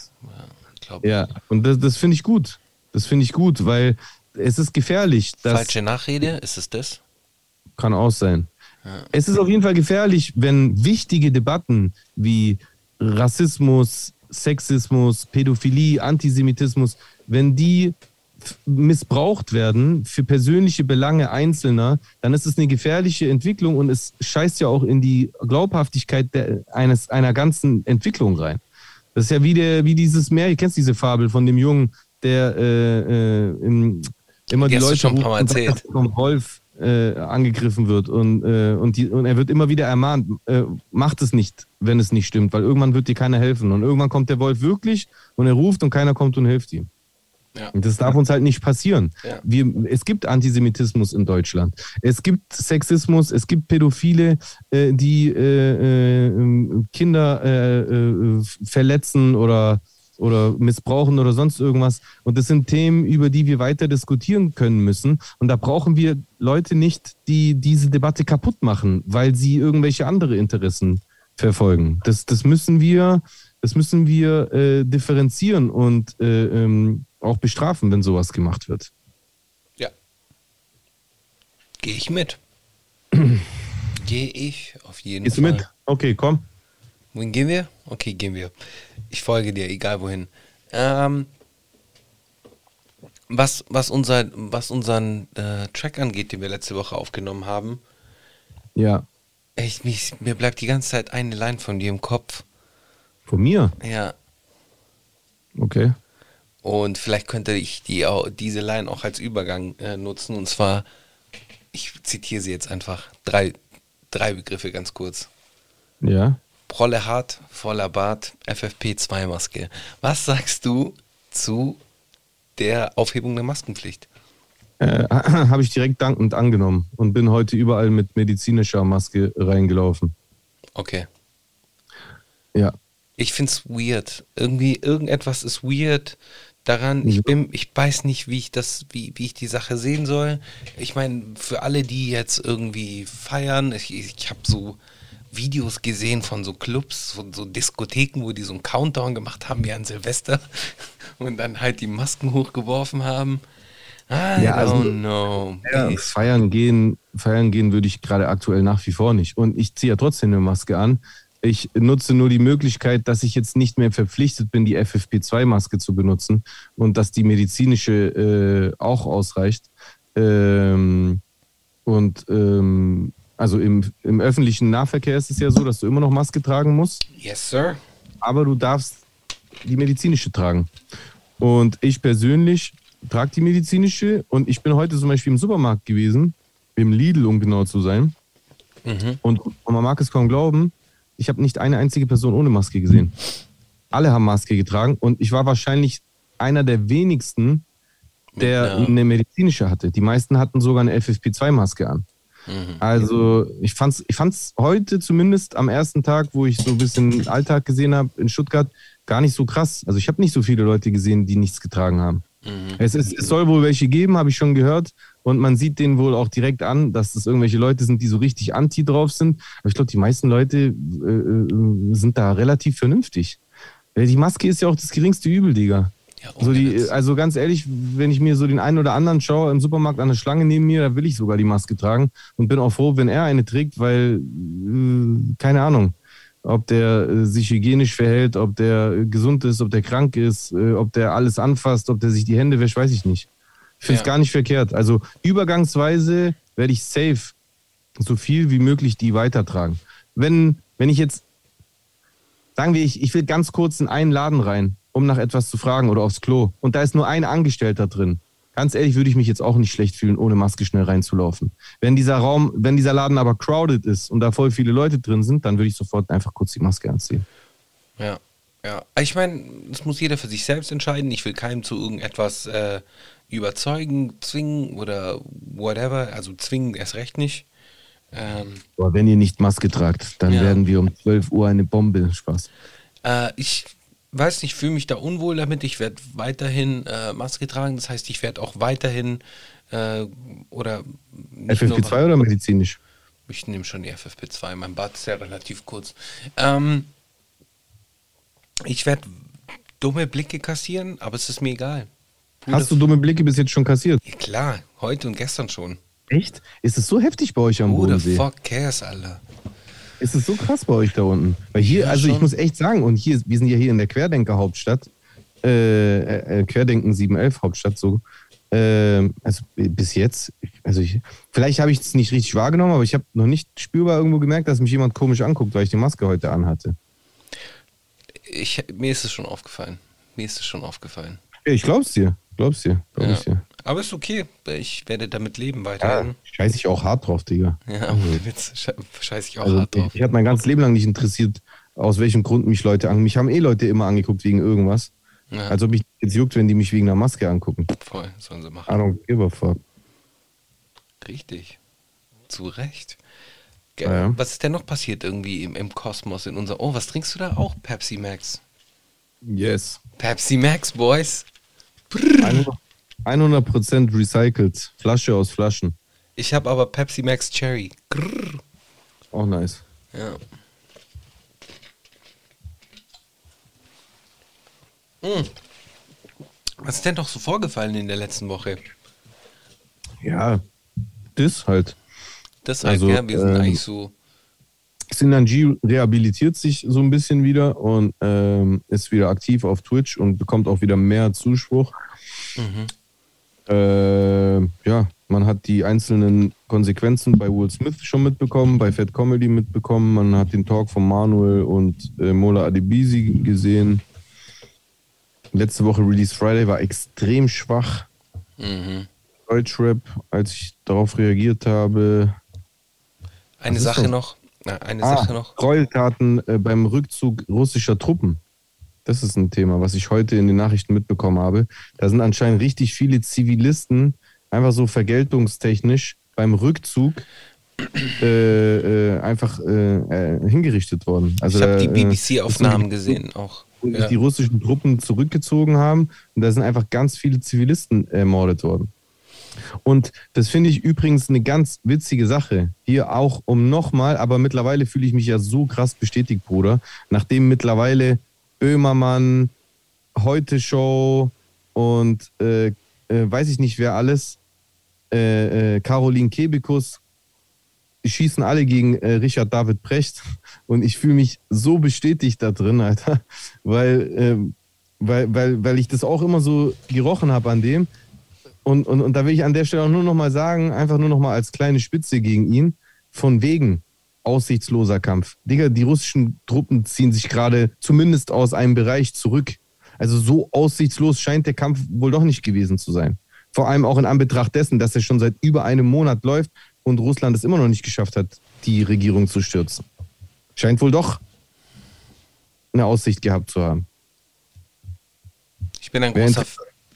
Speaker 2: Ja,
Speaker 3: Ja, und das, das finde ich gut. Das finde ich gut, weil es ist gefährlich.
Speaker 2: Falsche Nachrede, ist es das?
Speaker 3: Kann auch sein. Es ist auf jeden Fall gefährlich, wenn wichtige Debatten wie Rassismus, Sexismus, Pädophilie, Antisemitismus, wenn die missbraucht werden für persönliche Belange Einzelner, dann ist es eine gefährliche Entwicklung und es scheißt ja auch in die Glaubhaftigkeit der, eines, einer ganzen Entwicklung rein. Das ist ja wie, der, wie dieses Märchen, kennst diese Fabel von dem Jungen, der äh, äh, im, immer
Speaker 2: Die
Speaker 3: die, Leute
Speaker 2: schon ein paar Mal erzählt.
Speaker 3: er vom Wolf äh, angegriffen wird und, äh, und, die, und er wird immer wieder ermahnt, äh, macht es nicht, wenn es nicht stimmt, weil irgendwann wird dir keiner helfen und irgendwann kommt der Wolf wirklich und er ruft und keiner kommt und hilft ihm.
Speaker 2: Ja.
Speaker 3: Und das darf uns halt nicht passieren.
Speaker 2: Ja.
Speaker 3: Wir, es gibt Antisemitismus in Deutschland. Es gibt Sexismus, es gibt Pädophile, äh, die äh, äh, Kinder äh, äh, verletzen oder, oder missbrauchen oder sonst irgendwas. Und das sind Themen, über die wir weiter diskutieren können müssen. Und da brauchen wir Leute nicht, die diese Debatte kaputt machen, weil sie irgendwelche andere Interessen verfolgen. Das, das müssen wir, das müssen wir äh, differenzieren und äh, ähm, auch bestrafen, wenn sowas gemacht wird.
Speaker 2: Ja. Gehe ich mit. <clears throat> Gehe ich auf jeden
Speaker 3: du
Speaker 2: Fall.
Speaker 3: mit? Okay, komm.
Speaker 2: Wohin gehen wir? Okay, gehen wir. Ich folge dir, egal wohin. Ähm, was, was, unser, was unseren äh, Track angeht, den wir letzte Woche aufgenommen haben,
Speaker 3: Ja.
Speaker 2: ich, mich, mir bleibt die ganze Zeit eine Line von dir im Kopf.
Speaker 3: Von mir?
Speaker 2: Ja.
Speaker 3: Okay.
Speaker 2: Und vielleicht könnte ich die, diese Line auch als Übergang äh, nutzen. Und zwar, ich zitiere sie jetzt einfach. Drei, drei Begriffe ganz kurz.
Speaker 3: Ja.
Speaker 2: Prolle hart, voller Bart, FFP2-Maske. Was sagst du zu der Aufhebung der Maskenpflicht?
Speaker 3: Äh, <clears throat> Habe ich direkt dankend angenommen und bin heute überall mit medizinischer Maske reingelaufen.
Speaker 2: Okay.
Speaker 3: Ja.
Speaker 2: Ich find's weird. Irgendwie, irgendetwas ist weird daran. Ich
Speaker 3: Ja.
Speaker 2: bin, ich weiß nicht, wie ich das, wie, wie ich die Sache sehen soll. Ich meine, für alle, die jetzt irgendwie feiern, ich, ich habe so Videos gesehen von so Clubs, von so Diskotheken, wo die so einen Countdown gemacht haben wie an Silvester <laughs> und dann halt die Masken hochgeworfen haben. I
Speaker 3: Ja, also-
Speaker 2: don't know.
Speaker 3: Ja, feiern gehen, feiern gehen würde ich gerade aktuell nach wie vor nicht. Und ich ziehe ja trotzdem eine Maske an. Ich nutze nur die Möglichkeit, dass ich jetzt nicht mehr verpflichtet bin, die FFP2-Maske zu benutzen und dass die medizinische äh, auch ausreicht. Ähm, und ähm, also im, im öffentlichen Nahverkehr ist es ja so, dass du immer noch Maske tragen musst
Speaker 2: Yes, sir.
Speaker 3: aber du darfst die medizinische tragen. Und ich persönlich trage die medizinische und ich bin heute zum Beispiel im Supermarkt gewesen, im Lidl, um genau zu sein.
Speaker 2: Mhm.
Speaker 3: Und, und man mag es kaum glauben, ich habe nicht eine einzige Person ohne Maske gesehen. Alle haben Maske getragen und ich war wahrscheinlich einer der wenigsten, der
Speaker 2: einer-
Speaker 3: eine medizinische hatte. Die meisten hatten sogar eine FFP2-Maske an.
Speaker 2: Mhm.
Speaker 3: Also ich fand's, ich fand's heute zumindest am ersten Tag, wo ich so ein bisschen Alltag gesehen habe in Stuttgart, gar nicht so krass. Also ich habe nicht so viele Leute gesehen, die nichts getragen haben.
Speaker 2: Mhm.
Speaker 3: Es, ist, es soll wohl welche geben, habe ich schon gehört. Und man sieht denen wohl auch direkt an, dass das irgendwelche Leute sind, die so richtig anti drauf sind. Aber ich glaube, die meisten Leute äh, äh, sind da relativ vernünftig. Weil Die Maske ist ja auch das geringste Übel, Digga.
Speaker 2: Ja,
Speaker 3: So die, also ganz ehrlich, wenn ich mir so den einen oder anderen schaue im Supermarkt an der Schlange neben mir, da will ich sogar die Maske tragen und bin auch froh, wenn er eine trägt, weil äh, keine Ahnung, ob der äh, sich hygienisch verhält, ob der äh, gesund ist, ob der krank ist, äh, ob der alles anfasst, ob der sich die Hände wäscht, weiß ich nicht. Ich finde es
Speaker 2: Ja.
Speaker 3: gar nicht verkehrt. Also übergangsweise werde ich safe so viel wie möglich die weitertragen. Wenn, wenn ich jetzt sagen wir, ich, ich will ganz kurz in einen Laden rein, um nach etwas zu fragen oder aufs Klo. Und da ist nur ein Angestellter drin. Ganz ehrlich, würde ich mich jetzt auch nicht schlecht fühlen, ohne Maske schnell reinzulaufen. Wenn dieser Raum, wenn dieser Laden aber crowded ist und da voll viele Leute drin sind, dann würde ich sofort einfach kurz die Maske anziehen.
Speaker 2: Ja, ja. Ich meine, das muss jeder für sich selbst entscheiden. Ich will keinem zu irgendetwas äh, überzeugen, zwingen oder whatever. Also zwingen erst recht nicht. Ähm,
Speaker 3: Aber wenn ihr nicht Maske tragt, dann
Speaker 2: Ja.
Speaker 3: werden wir um 12 Uhr eine Bombe. Spaß.
Speaker 2: äh, ich weiß nicht, fühle mich da unwohl damit. Ich werde weiterhin äh, Maske tragen. Das heißt, ich werde auch weiterhin äh, oder nicht nur-
Speaker 3: FFP2 oder medizinisch?
Speaker 2: Ich nehme schon die FFP2. Mein Bart ist ja relativ kurz. Ähm, ich werde dumme Blicke kassieren, aber es ist mir egal. Bruder,
Speaker 3: Hast du dumme Blicke bis jetzt schon kassiert?
Speaker 2: Ja, klar, heute und gestern schon.
Speaker 3: Echt? Ist es so heftig bei euch am
Speaker 2: the
Speaker 3: Bodensee?
Speaker 2: fuck cares, Alter?
Speaker 3: Ist es so krass bei euch da unten? Weil hier,
Speaker 2: Ja,
Speaker 3: also ich
Speaker 2: schon.
Speaker 3: muss echt sagen, und hier, wir sind ja hier in der Querdenker-Hauptstadt, äh, äh, Querdenken 711 Hauptstadt so. Äh, also bis jetzt, also ich, vielleicht habe ich es nicht richtig wahrgenommen, aber ich habe noch nicht spürbar irgendwo gemerkt, dass mich jemand komisch anguckt, weil ich die Maske heute anhatte.
Speaker 2: Ich, mir ist es schon aufgefallen. Mir ist es schon aufgefallen.
Speaker 3: Ja, ich glaub's dir, glaub's dir, glaub
Speaker 2: Ja.
Speaker 3: ich dir.
Speaker 2: Aber ist okay. Ich werde damit leben
Speaker 3: Ja,
Speaker 2: weiterhin.
Speaker 3: scheiße ich auch hart drauf, Digga.
Speaker 2: Ja, ohne Witz. sche- Scheiß ich auch
Speaker 3: Also,
Speaker 2: hart drauf.
Speaker 3: ich habe mein ganzes Leben lang nicht interessiert, aus welchem Grund mich Leute an. Mich haben eh Leute immer angeguckt wegen irgendwas.
Speaker 2: Ja.
Speaker 3: Als ob mich jetzt juckt, wenn die mich wegen einer Maske angucken.
Speaker 2: Voll, sollen sie
Speaker 3: I
Speaker 2: machen.
Speaker 3: don't give a fuck.
Speaker 2: Richtig. Zu Recht.
Speaker 3: Ja, ja.
Speaker 2: Was ist denn noch passiert irgendwie im, im Kosmos in unser. Oh, was trinkst du da auch? Pepsi Max.
Speaker 3: Yes.
Speaker 2: Pepsi Max, Boys.
Speaker 3: 100%, 100% recycelt. Flasche aus Flaschen.
Speaker 2: Ich habe aber Pepsi Max Cherry. Grrr.
Speaker 3: Auch nice.
Speaker 2: Ja. Hm. Was ist denn noch so vorgefallen in der letzten Woche?
Speaker 3: Ja, das halt.
Speaker 2: Das halt,
Speaker 3: Also,
Speaker 2: ja, wir sind
Speaker 3: ähm,
Speaker 2: eigentlich so.
Speaker 3: Sinanji rehabilitiert sich so ein bisschen wieder und ähm, ist wieder aktiv auf Twitch und bekommt auch wieder mehr Zuspruch. Äh, ja, man hat die einzelnen Konsequenzen bei Will Smith schon mitbekommen, bei Fat Comedy mitbekommen, man hat den Talk von Manuel und äh, Mola Adebisi gesehen. Letzte Woche Release Friday war extrem schwach.
Speaker 2: Mhm.
Speaker 3: Deutschrap, als ich darauf reagiert habe.
Speaker 2: Eine Sache noch. Na, eine
Speaker 3: Ah,
Speaker 2: Sache noch.
Speaker 3: Gräueltaten äh, beim Rückzug russischer Truppen. Das ist ein Thema, was ich heute in den Nachrichten mitbekommen habe. Da sind anscheinend richtig viele Zivilisten einfach so vergeltungstechnisch beim Rückzug äh, äh, einfach äh, äh, hingerichtet worden. Also
Speaker 2: ich habe die
Speaker 3: äh,
Speaker 2: BBC-Aufnahmen gesehen auch.
Speaker 3: die,
Speaker 2: Ja.
Speaker 3: die russischen Truppen zurückgezogen haben und da sind einfach ganz viele Zivilisten ermordet worden. Und das finde ich übrigens eine ganz witzige Sache. Hier auch um nochmal, aber mittlerweile fühle ich mich ja so krass bestätigt, Bruder. Nachdem mittlerweile Böhmermann, Heute Show und äh, äh, weiß ich nicht wer alles, äh, äh, Caroline Kebekus, schießen alle gegen äh, Richard David Precht. <laughs> Und ich fühle mich so bestätigt da drin, Alter, weil, ähm, weil, weil, weil ich das auch immer so gerochen habe an dem. Und, und, und da will ich an der Stelle auch nur noch mal sagen, einfach nur noch mal als kleine Spitze gegen ihn, von wegen aussichtsloser Kampf. Digga, die russischen Truppen ziehen sich gerade zumindest aus einem Bereich zurück. Also so aussichtslos scheint der Kampf wohl doch nicht gewesen zu sein. Vor allem auch in Anbetracht dessen, dass er schon seit über einem Monat läuft und Russland es immer noch nicht geschafft hat, die Regierung zu stürzen. Scheint wohl doch eine Aussicht gehabt zu haben.
Speaker 2: Ich bin ein großer,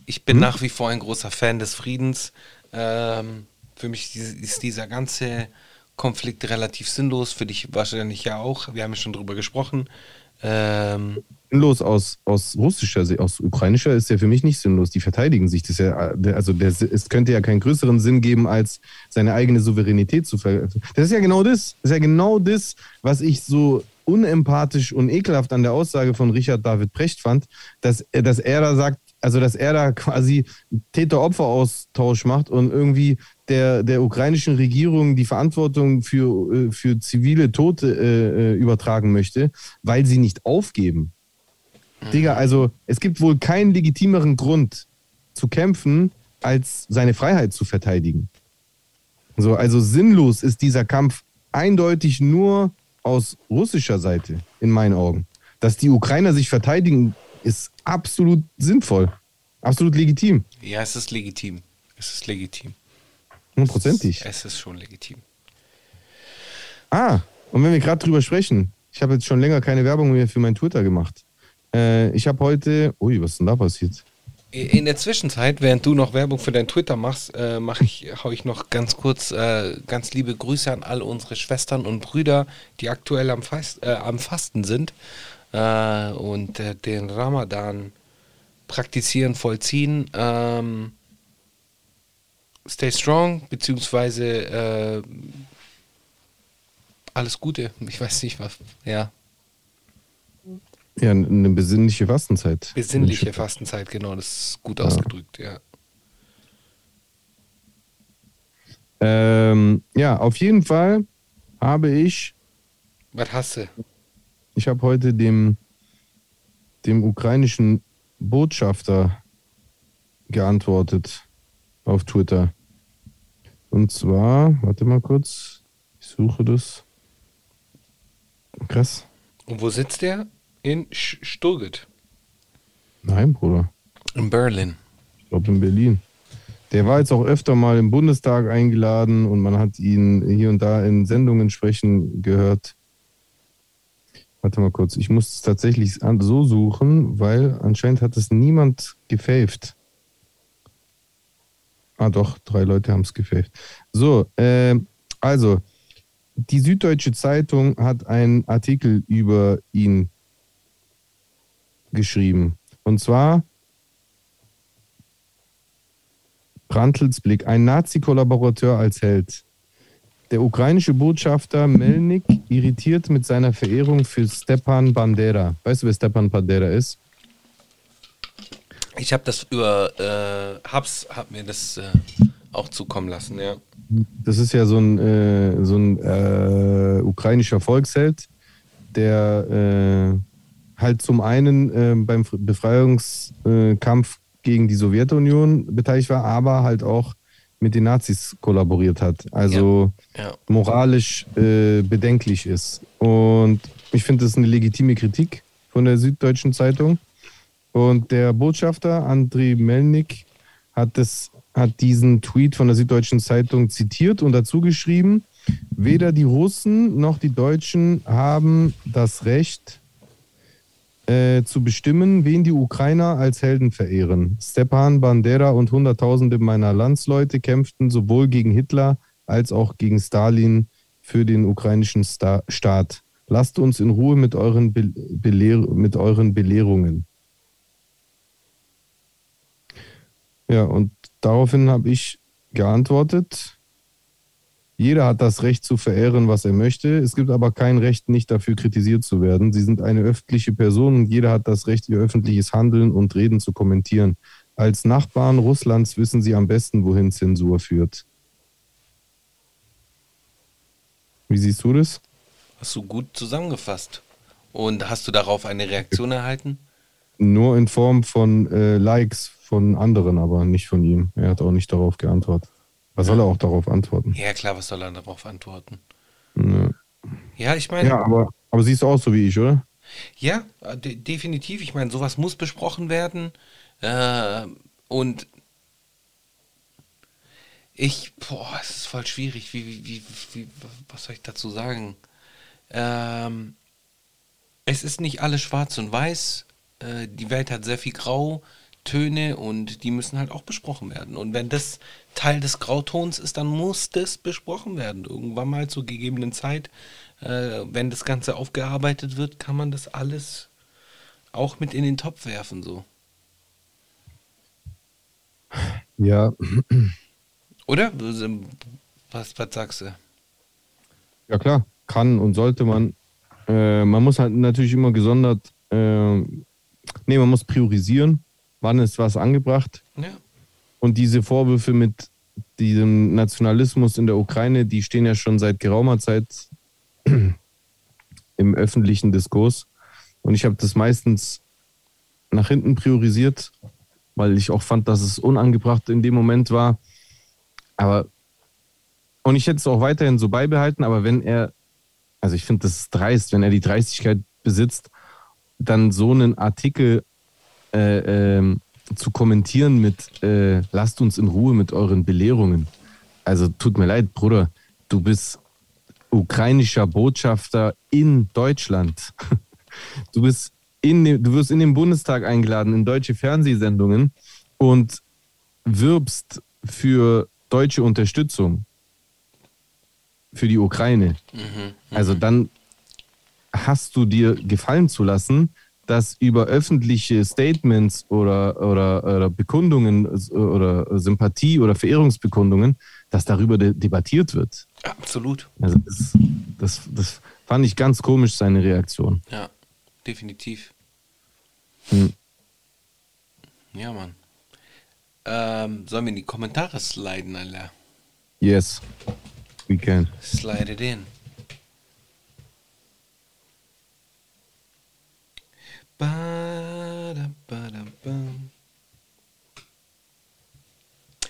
Speaker 2: ich bin
Speaker 3: Hm?
Speaker 2: nach wie vor ein großer Fan des Friedens. Ähm, für mich ist dieser ganze Konflikt relativ sinnlos. Für dich wahrscheinlich ja auch. Wir haben ja schon drüber gesprochen. Ähm,
Speaker 3: Sinnlos aus, aus russischer Sicht, aus ukrainischer ist ja für mich nicht sinnlos. Die verteidigen sich. Das ja, also der, es könnte ja keinen größeren Sinn geben, als seine eigene Souveränität zu ver. Das ist ja genau das. Das ist ja genau das, was ich so unempathisch und ekelhaft an der Aussage von Richard David Precht fand, dass, dass er da sagt, also dass er da quasi Täter-Opfer-Austausch macht und irgendwie der, der ukrainischen Regierung die Verantwortung für, äh, für zivile Tote äh, äh, übertragen möchte, weil sie nicht aufgeben. Digga, also es gibt wohl keinen legitimeren Grund zu kämpfen, als seine Freiheit zu verteidigen. So, also sinnlos ist dieser Kampf eindeutig nur aus russischer Seite, in meinen Augen. Dass die Ukrainer sich verteidigen, ist absolut sinnvoll. Absolut legitim.
Speaker 2: ja, es ist legitim. Es ist legitim.
Speaker 3: Hundertprozentig.
Speaker 2: Es ist schon legitim.
Speaker 3: Ah, und wenn wir gerade drüber sprechen, ich habe jetzt schon länger keine Werbung mehr für mein Twitter gemacht. Äh, ich habe heute, ui, was ist denn da passiert?
Speaker 2: In der Zwischenzeit, während du noch Werbung für dein Twitter machst, äh, mach ich, hau ich noch ganz kurz äh, ganz liebe Grüße an all unsere Schwestern und Brüder, die aktuell am, Fast, äh, am Fasten sind äh, und äh, den Ramadan praktizieren, vollziehen. Ähm, stay strong, beziehungsweise äh, alles Gute. Ich weiß nicht was. Ja,
Speaker 3: Ja, eine besinnliche Fastenzeit.
Speaker 2: besinnliche Fastenzeit, genau, das ist gut ausgedrückt, ja.
Speaker 3: Ähm, ja, auf jeden Fall habe ich,
Speaker 2: Was hast du?
Speaker 3: ich habe heute dem, dem ukrainischen Botschafter geantwortet auf Twitter. Und zwar, warte mal kurz, ich suche das. Krass.
Speaker 2: Und wo sitzt der? In Sturgit.
Speaker 3: Nein, Bruder.
Speaker 2: In Berlin.
Speaker 3: Ich glaube in Berlin. Der war jetzt auch öfter mal im Bundestag eingeladen und man hat ihn hier und da in Sendungen sprechen gehört. Warte mal kurz, ich muss es tatsächlich so suchen, weil anscheinend hat es niemand gefaved. Ah doch, drei Leute haben es gefaved. So, äh, also, die Süddeutsche Zeitung hat einen Artikel über ihn geschrieben. Und zwar Brandtels Blick, ein Nazi-Kollaborateur als Held. Der ukrainische Botschafter Melnik irritiert mit seiner Verehrung für Stepan Bandera. Weißt du, wer Stepan Bandera ist?
Speaker 2: Ich habe das über äh, Hubs, hab mir das äh, auch zukommen lassen, ja.
Speaker 3: Das ist ja so ein, äh, so ein äh, ukrainischer Volksheld, der äh, halt zum einen äh, beim Befreiungskampf gegen die Sowjetunion beteiligt war, aber halt auch mit den Nazis kollaboriert hat. Also ja. Ja. moralisch bedenklich ist. Und ich finde, das ist eine legitime Kritik von der Süddeutschen Zeitung. Und der Botschafter Andriy Melnik hat, das, hat diesen Tweet von der Süddeutschen Zeitung zitiert und dazu geschrieben, weder die Russen noch die Deutschen haben das Recht, äh, zu bestimmen, wen die Ukrainer als Helden verehren. Stepan Bandera und Hunderttausende meiner Landsleute kämpften sowohl gegen Hitler als auch gegen Stalin für den ukrainischen Sta Staat. Lasst uns in Ruhe mit euren, Be mit euren Belehrungen. Ja, und daraufhin habe ich geantwortet, jeder hat das Recht zu verehren, was er möchte. Es gibt aber kein Recht, nicht dafür kritisiert zu werden. Sie sind eine öffentliche Person und jeder hat das Recht, ihr öffentliches Handeln und Reden zu kommentieren. Als Nachbarn Russlands wissen sie am besten, wohin Zensur führt. Wie siehst du das?
Speaker 2: Hast du gut zusammengefasst. Und hast du darauf eine Reaktion erhalten?
Speaker 3: Nur in Form von äh, Likes von anderen, aber nicht von ihm. Er hat auch nicht darauf geantwortet. Was soll er auch darauf antworten?
Speaker 2: Ja, klar, was soll er darauf antworten?
Speaker 3: Ja,
Speaker 2: ja ich meine.
Speaker 3: Ja, aber, aber siehst du auch so wie ich, oder?
Speaker 2: Ja, de definitiv. Ich meine, sowas muss besprochen werden. Äh, und ich, boah, es ist voll schwierig. Wie, wie, wie, wie, was soll ich dazu sagen? Ähm, es ist nicht alles schwarz und weiß. Äh, die Welt hat sehr viel Grau. Töne und die müssen halt auch besprochen werden. Und wenn das Teil des Grautons ist, dann muss das besprochen werden. Irgendwann mal zur gegebenen Zeit, äh, wenn das Ganze aufgearbeitet wird, kann man das alles auch mit in den Topf werfen, so.
Speaker 3: Ja.
Speaker 2: Oder? Was, was sagst du?
Speaker 3: Ja, klar, kann und sollte man. Äh, man muss halt natürlich immer gesondert, äh, nee, man muss priorisieren wann ist was angebracht. Ja. Und diese Vorwürfe mit diesem Nationalismus in der Ukraine, die stehen ja schon seit geraumer Zeit <clears throat> im öffentlichen Diskurs. Und ich habe das meistens nach hinten priorisiert, weil ich auch fand, dass es unangebracht in dem Moment war. Aber, und ich hätte es auch weiterhin so beibehalten, aber wenn er, also ich finde das dreist, wenn er die Dreistigkeit besitzt, dann so einen Artikel äh, äh, zu kommentieren mit äh, lasst uns in Ruhe mit euren Belehrungen. Also tut mir leid, Bruder, du bist ukrainischer Botschafter in Deutschland. <laughs> Du bist in dem, du wirst in den Bundestag eingeladen, in deutsche Fernsehsendungen und wirbst für deutsche Unterstützung für die Ukraine. Mhm, also dann hast du dir gefallen zu lassen, dass über öffentliche Statements oder, oder, oder Bekundungen oder Sympathie oder Verehrungsbekundungen, dass darüber de debattiert wird.
Speaker 2: Absolut.
Speaker 3: Also das, das, das fand ich ganz komisch, seine Reaktion.
Speaker 2: Ja, definitiv.
Speaker 3: Hm.
Speaker 2: Ja, Mann. Ähm, sollen wir in die Kommentare sliden, Alter?
Speaker 3: Yes, we can.
Speaker 2: Slide it in.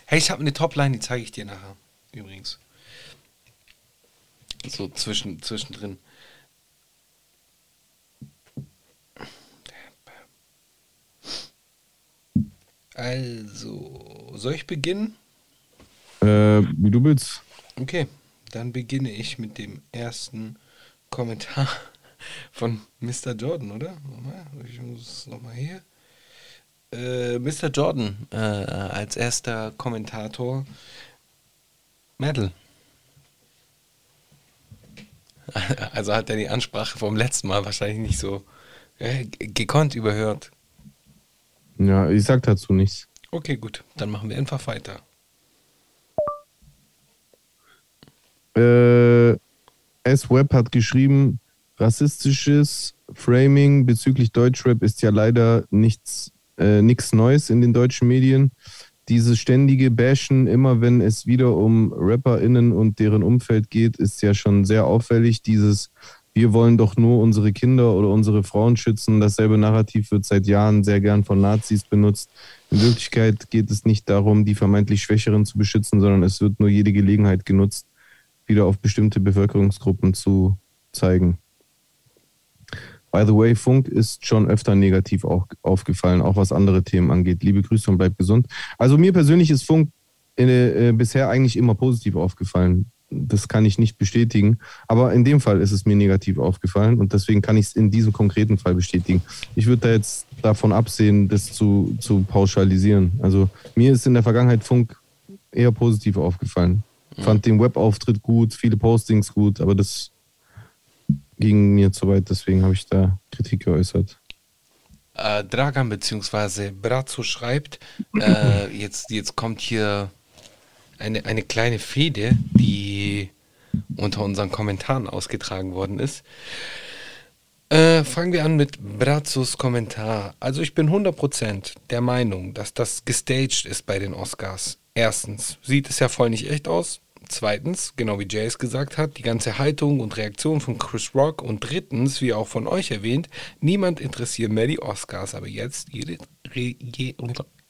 Speaker 2: Hey, ich habe eine Topline, die zeige ich dir nachher. Übrigens. So zwischen, zwischendrin. Also, soll ich beginnen?
Speaker 3: Äh, wie du willst.
Speaker 2: Okay, dann beginne ich mit dem ersten Kommentar. Von Mr. Jordan, oder? Nochmal, ich muss nochmal hier. Äh, Mr. Jordan äh, als erster Kommentator. Metal. <laughs> Also hat er die Ansprache vom letzten Mal wahrscheinlich nicht so äh, gekonnt überhört.
Speaker 3: Ja, ich sag dazu nichts.
Speaker 2: Okay, gut. Dann machen wir einfach weiter.
Speaker 3: Äh, S-Web hat geschrieben, rassistisches Framing bezüglich Deutschrap ist ja leider nichts äh, nichts Neues in den deutschen Medien. Dieses ständige Bashen, immer wenn es wieder um RapperInnen und deren Umfeld geht, ist ja schon sehr auffällig. Dieses wir wollen doch nur unsere Kinder oder unsere Frauen schützen. Dasselbe Narrativ wird seit Jahren sehr gern von Nazis benutzt. In Wirklichkeit geht es nicht darum, die vermeintlich Schwächeren zu beschützen, sondern es wird nur jede Gelegenheit genutzt, wieder auf bestimmte Bevölkerungsgruppen zu zeigen. By the way, Funk ist schon öfter negativ auch aufgefallen, auch was andere Themen angeht. Liebe Grüße und bleibt gesund. Also mir persönlich ist Funk äh, bisher eigentlich immer positiv aufgefallen. Das kann ich nicht bestätigen. Aber in dem Fall ist es mir negativ aufgefallen und deswegen kann ich es in diesem konkreten Fall bestätigen. Ich würde da jetzt davon absehen, das zu, zu pauschalisieren. Also mir ist in der Vergangenheit Funk eher positiv aufgefallen. Mhm. Fand den Webauftritt gut, viele Postings gut, aber das ging mir zu weit, deswegen habe ich da Kritik geäußert.
Speaker 2: Äh, Dragan bzw. Brazzo schreibt, äh, <laughs> jetzt, jetzt kommt hier eine, eine kleine Fehde, die unter unseren Kommentaren ausgetragen worden ist. Äh, fangen wir an mit Brazzos Kommentar. Also ich bin 100% der Meinung, dass das gestaged ist bei den Oscars. Erstens sieht es ja voll nicht echt aus. Zweitens, genau wie Jay es gesagt hat, die ganze Haltung und Reaktion von Chris Rock. Und drittens, wie auch von euch erwähnt, niemand interessiert mehr die Oscars, aber jetzt redet,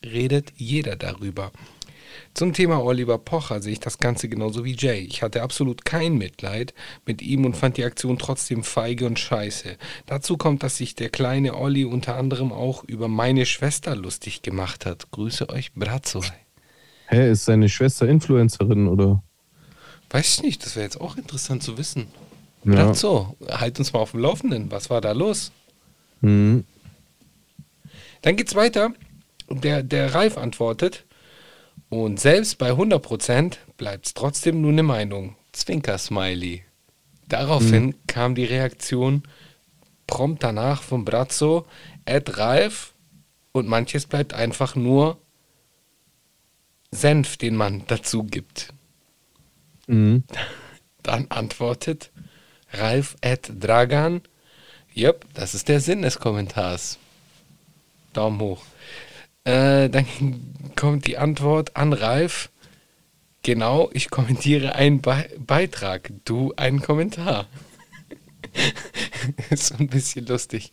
Speaker 2: redet jeder darüber. Zum Thema Oliver Pocher sehe ich das Ganze genauso wie Jay. Ich hatte absolut kein Mitleid mit ihm und fand die Aktion trotzdem feige und scheiße. Dazu kommt, dass sich der kleine Olli unter anderem auch über meine Schwester lustig gemacht hat. Grüße euch, Brazzo.
Speaker 3: Hä, ist seine Schwester Influencerin oder?
Speaker 2: Weiß ich nicht, das wäre jetzt auch interessant zu wissen. Ja. so, halt uns mal auf dem Laufenden. Was war da los? Mhm. Dann geht's weiter. Der, der Ralf antwortet. Und selbst bei 100% bleibt es trotzdem nur eine Meinung. Zwinker-Smiley. Daraufhin mhm. kam die Reaktion prompt danach von Brazzo, Ed Ralf und manches bleibt einfach nur Senf, den man dazu gibt. Mhm. Dann antwortet Ralf at Dragan. Yep, das ist der Sinn des Kommentars. Daumen hoch. Äh, dann <laughs> kommt die Antwort an Ralf. Genau, ich kommentiere einen Be Beitrag, du einen Kommentar. <laughs> ist ein bisschen lustig.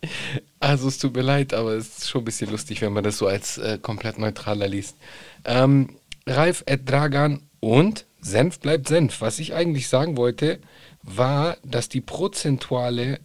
Speaker 2: Also es tut mir leid, aber es ist schon ein bisschen lustig, wenn man das so als äh, komplett neutraler liest. Ähm, Ralf Dragan und Senf bleibt Senf. Was ich eigentlich sagen wollte, war, dass die prozentuale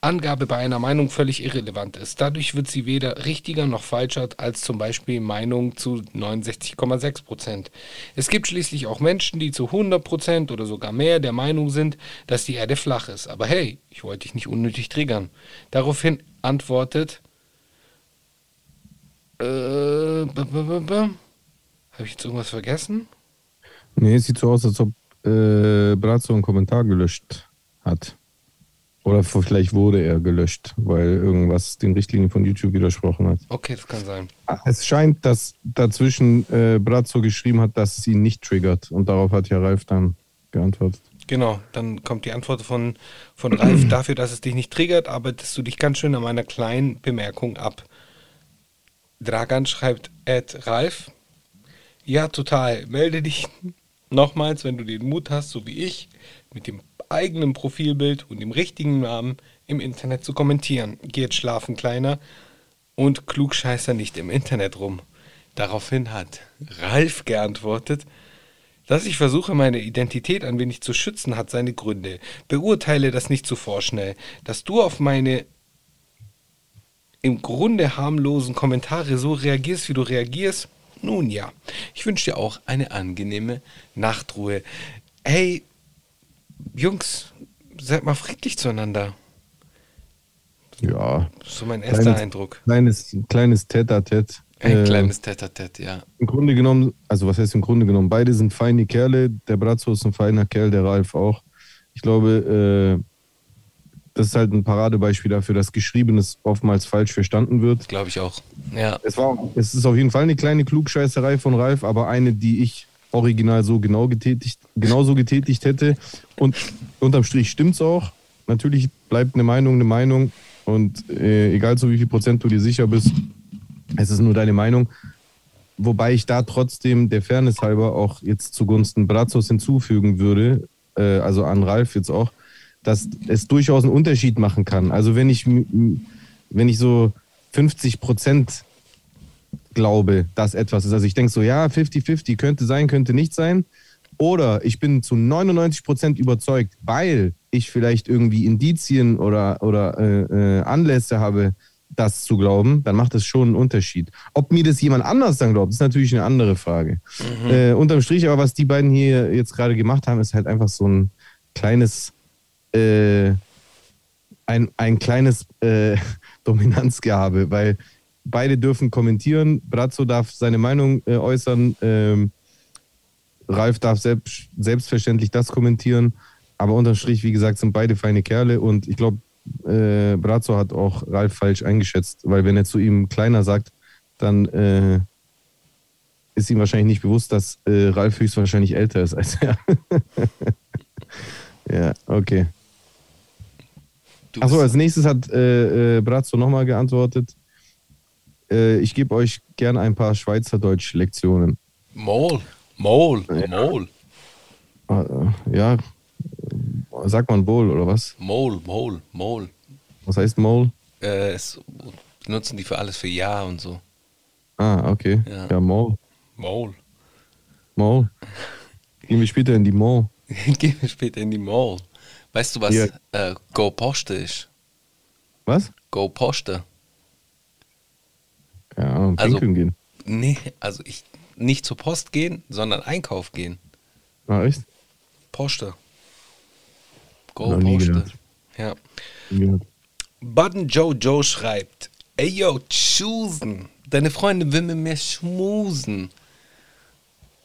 Speaker 2: Angabe bei einer Meinung völlig irrelevant ist. Dadurch wird sie weder richtiger noch falscher als zum Beispiel Meinung zu 69,6 Prozent. Es gibt schließlich auch Menschen, die zu 100 Prozent oder sogar mehr der Meinung sind, dass die Erde flach ist. Aber hey, ich wollte dich nicht unnötig triggern. Daraufhin antwortet. Äh, Habe ich jetzt irgendwas vergessen?
Speaker 3: Nee, es sieht so aus, als ob äh, Brazzo einen Kommentar gelöscht hat. Oder vielleicht wurde er gelöscht, weil irgendwas den Richtlinien von YouTube widersprochen hat.
Speaker 2: Okay, das kann sein.
Speaker 3: Es scheint, dass dazwischen äh, Brazzo geschrieben hat, dass es ihn nicht triggert. Und darauf hat ja Ralf dann geantwortet.
Speaker 2: Genau, dann kommt die Antwort von, von Ralf <clears throat> dafür, dass es dich nicht triggert, arbeitest du dich ganz schön an meiner kleinen Bemerkung ab. Dragan schreibt, Ed Ralf, ja, total. Melde dich Nochmals, wenn du den Mut hast, so wie ich, mit dem eigenen Profilbild und dem richtigen Namen im Internet zu kommentieren. Geh jetzt schlafen, Kleiner, und klugscheißer nicht im Internet rum. Daraufhin hat Ralf geantwortet, dass ich versuche, meine Identität ein wenig zu schützen, hat seine Gründe. Beurteile das nicht zu vorschnell. Dass du auf meine im Grunde harmlosen Kommentare so reagierst, wie du reagierst, nun ja, ich wünsche dir auch eine angenehme Nachtruhe. Hey, Jungs, seid mal friedlich zueinander.
Speaker 3: Ja,
Speaker 2: So mein erster
Speaker 3: Kleines-
Speaker 2: Eindruck.
Speaker 3: kleines, kleines Tête-à-Tête.
Speaker 2: Ein
Speaker 3: Äh,
Speaker 2: kleines Tete-Tete, ja.
Speaker 3: Im Grunde genommen, also was heißt im Grunde genommen? Beide sind feine Kerle. Der Brazzo ist ein feiner Kerl, der Ralf auch. Ich glaube, äh, das ist halt ein Paradebeispiel dafür, dass Geschriebenes oftmals falsch verstanden wird.
Speaker 2: Glaube ich auch. Ja.
Speaker 3: Es, war, es ist auf jeden Fall eine kleine Klugscheißerei von Ralf, aber eine, die ich original so genau getätigt, genauso getätigt hätte. Und unterm Strich stimmt's auch. Natürlich bleibt eine Meinung eine Meinung. Und äh, egal zu wie viel Prozent du dir sicher bist, es ist nur deine Meinung. Wobei ich da trotzdem der Fairness halber auch jetzt zugunsten Brazos hinzufügen würde, äh, also an Ralf jetzt auch, dass es durchaus einen Unterschied machen kann. Also wenn ich, wenn ich so 50 Prozent glaube, dass etwas ist. Also ich denke so, ja, 50-50 könnte sein, könnte nicht sein. Oder ich bin zu 99 Prozent überzeugt, weil ich vielleicht irgendwie Indizien oder, oder äh, äh, Anlässe habe, das zu glauben, dann macht das schon einen Unterschied. Ob mir das jemand anders dann glaubt, ist natürlich eine andere Frage. Äh, unterm Strich, aber was die beiden hier jetzt gerade gemacht haben, ist halt einfach so ein kleines, äh, ein, ein kleines äh, <laughs> Dominanzgehabe, weil beide dürfen kommentieren. Brazzo darf seine Meinung äh, äußern. Ähm, Ralf darf selbst, selbstverständlich das kommentieren. Aber unterm Strich, wie gesagt, sind beide feine Kerle. Und ich glaube, äh, Brazzo hat auch Ralf falsch eingeschätzt, weil wenn er zu ihm kleiner sagt, dann äh, ist ihm wahrscheinlich nicht bewusst, dass äh, Ralf höchstwahrscheinlich älter ist als er. <laughs> ja, okay. Achso, als nächstes hat äh, äh, Brazzo nochmal geantwortet. Äh, ich gebe euch gerne ein paar Schweizerdeutsch-Lektionen.
Speaker 2: Mol. Mol. Mol.
Speaker 3: Äh, ja, sagt man Bowl oder was?
Speaker 2: Mol. Mol. Mol.
Speaker 3: Was heißt Mole?
Speaker 2: Äh, es benutzen die für alles für Ja und so.
Speaker 3: Ah, okay.
Speaker 2: Ja.
Speaker 3: Ja, Mole.
Speaker 2: Mol.
Speaker 3: Mole. Gehen wir später in die Mall. <laughs>
Speaker 2: Gehen wir später in die Mall. Weißt du, was
Speaker 3: Ja.
Speaker 2: äh, Go Poste ist?
Speaker 3: Was?
Speaker 2: Go Poste.
Speaker 3: Ja, und
Speaker 2: Also-
Speaker 3: gehen.
Speaker 2: Nee, also ich nicht zur Post gehen, sondern Einkauf gehen.
Speaker 3: Ah, echt?
Speaker 2: Poste. Go
Speaker 3: Noch
Speaker 2: Poste. Ja.
Speaker 3: Ja.
Speaker 2: Button Joe Joe schreibt: Ey yo, choosen. Deine Freundin will mit mir schmusen.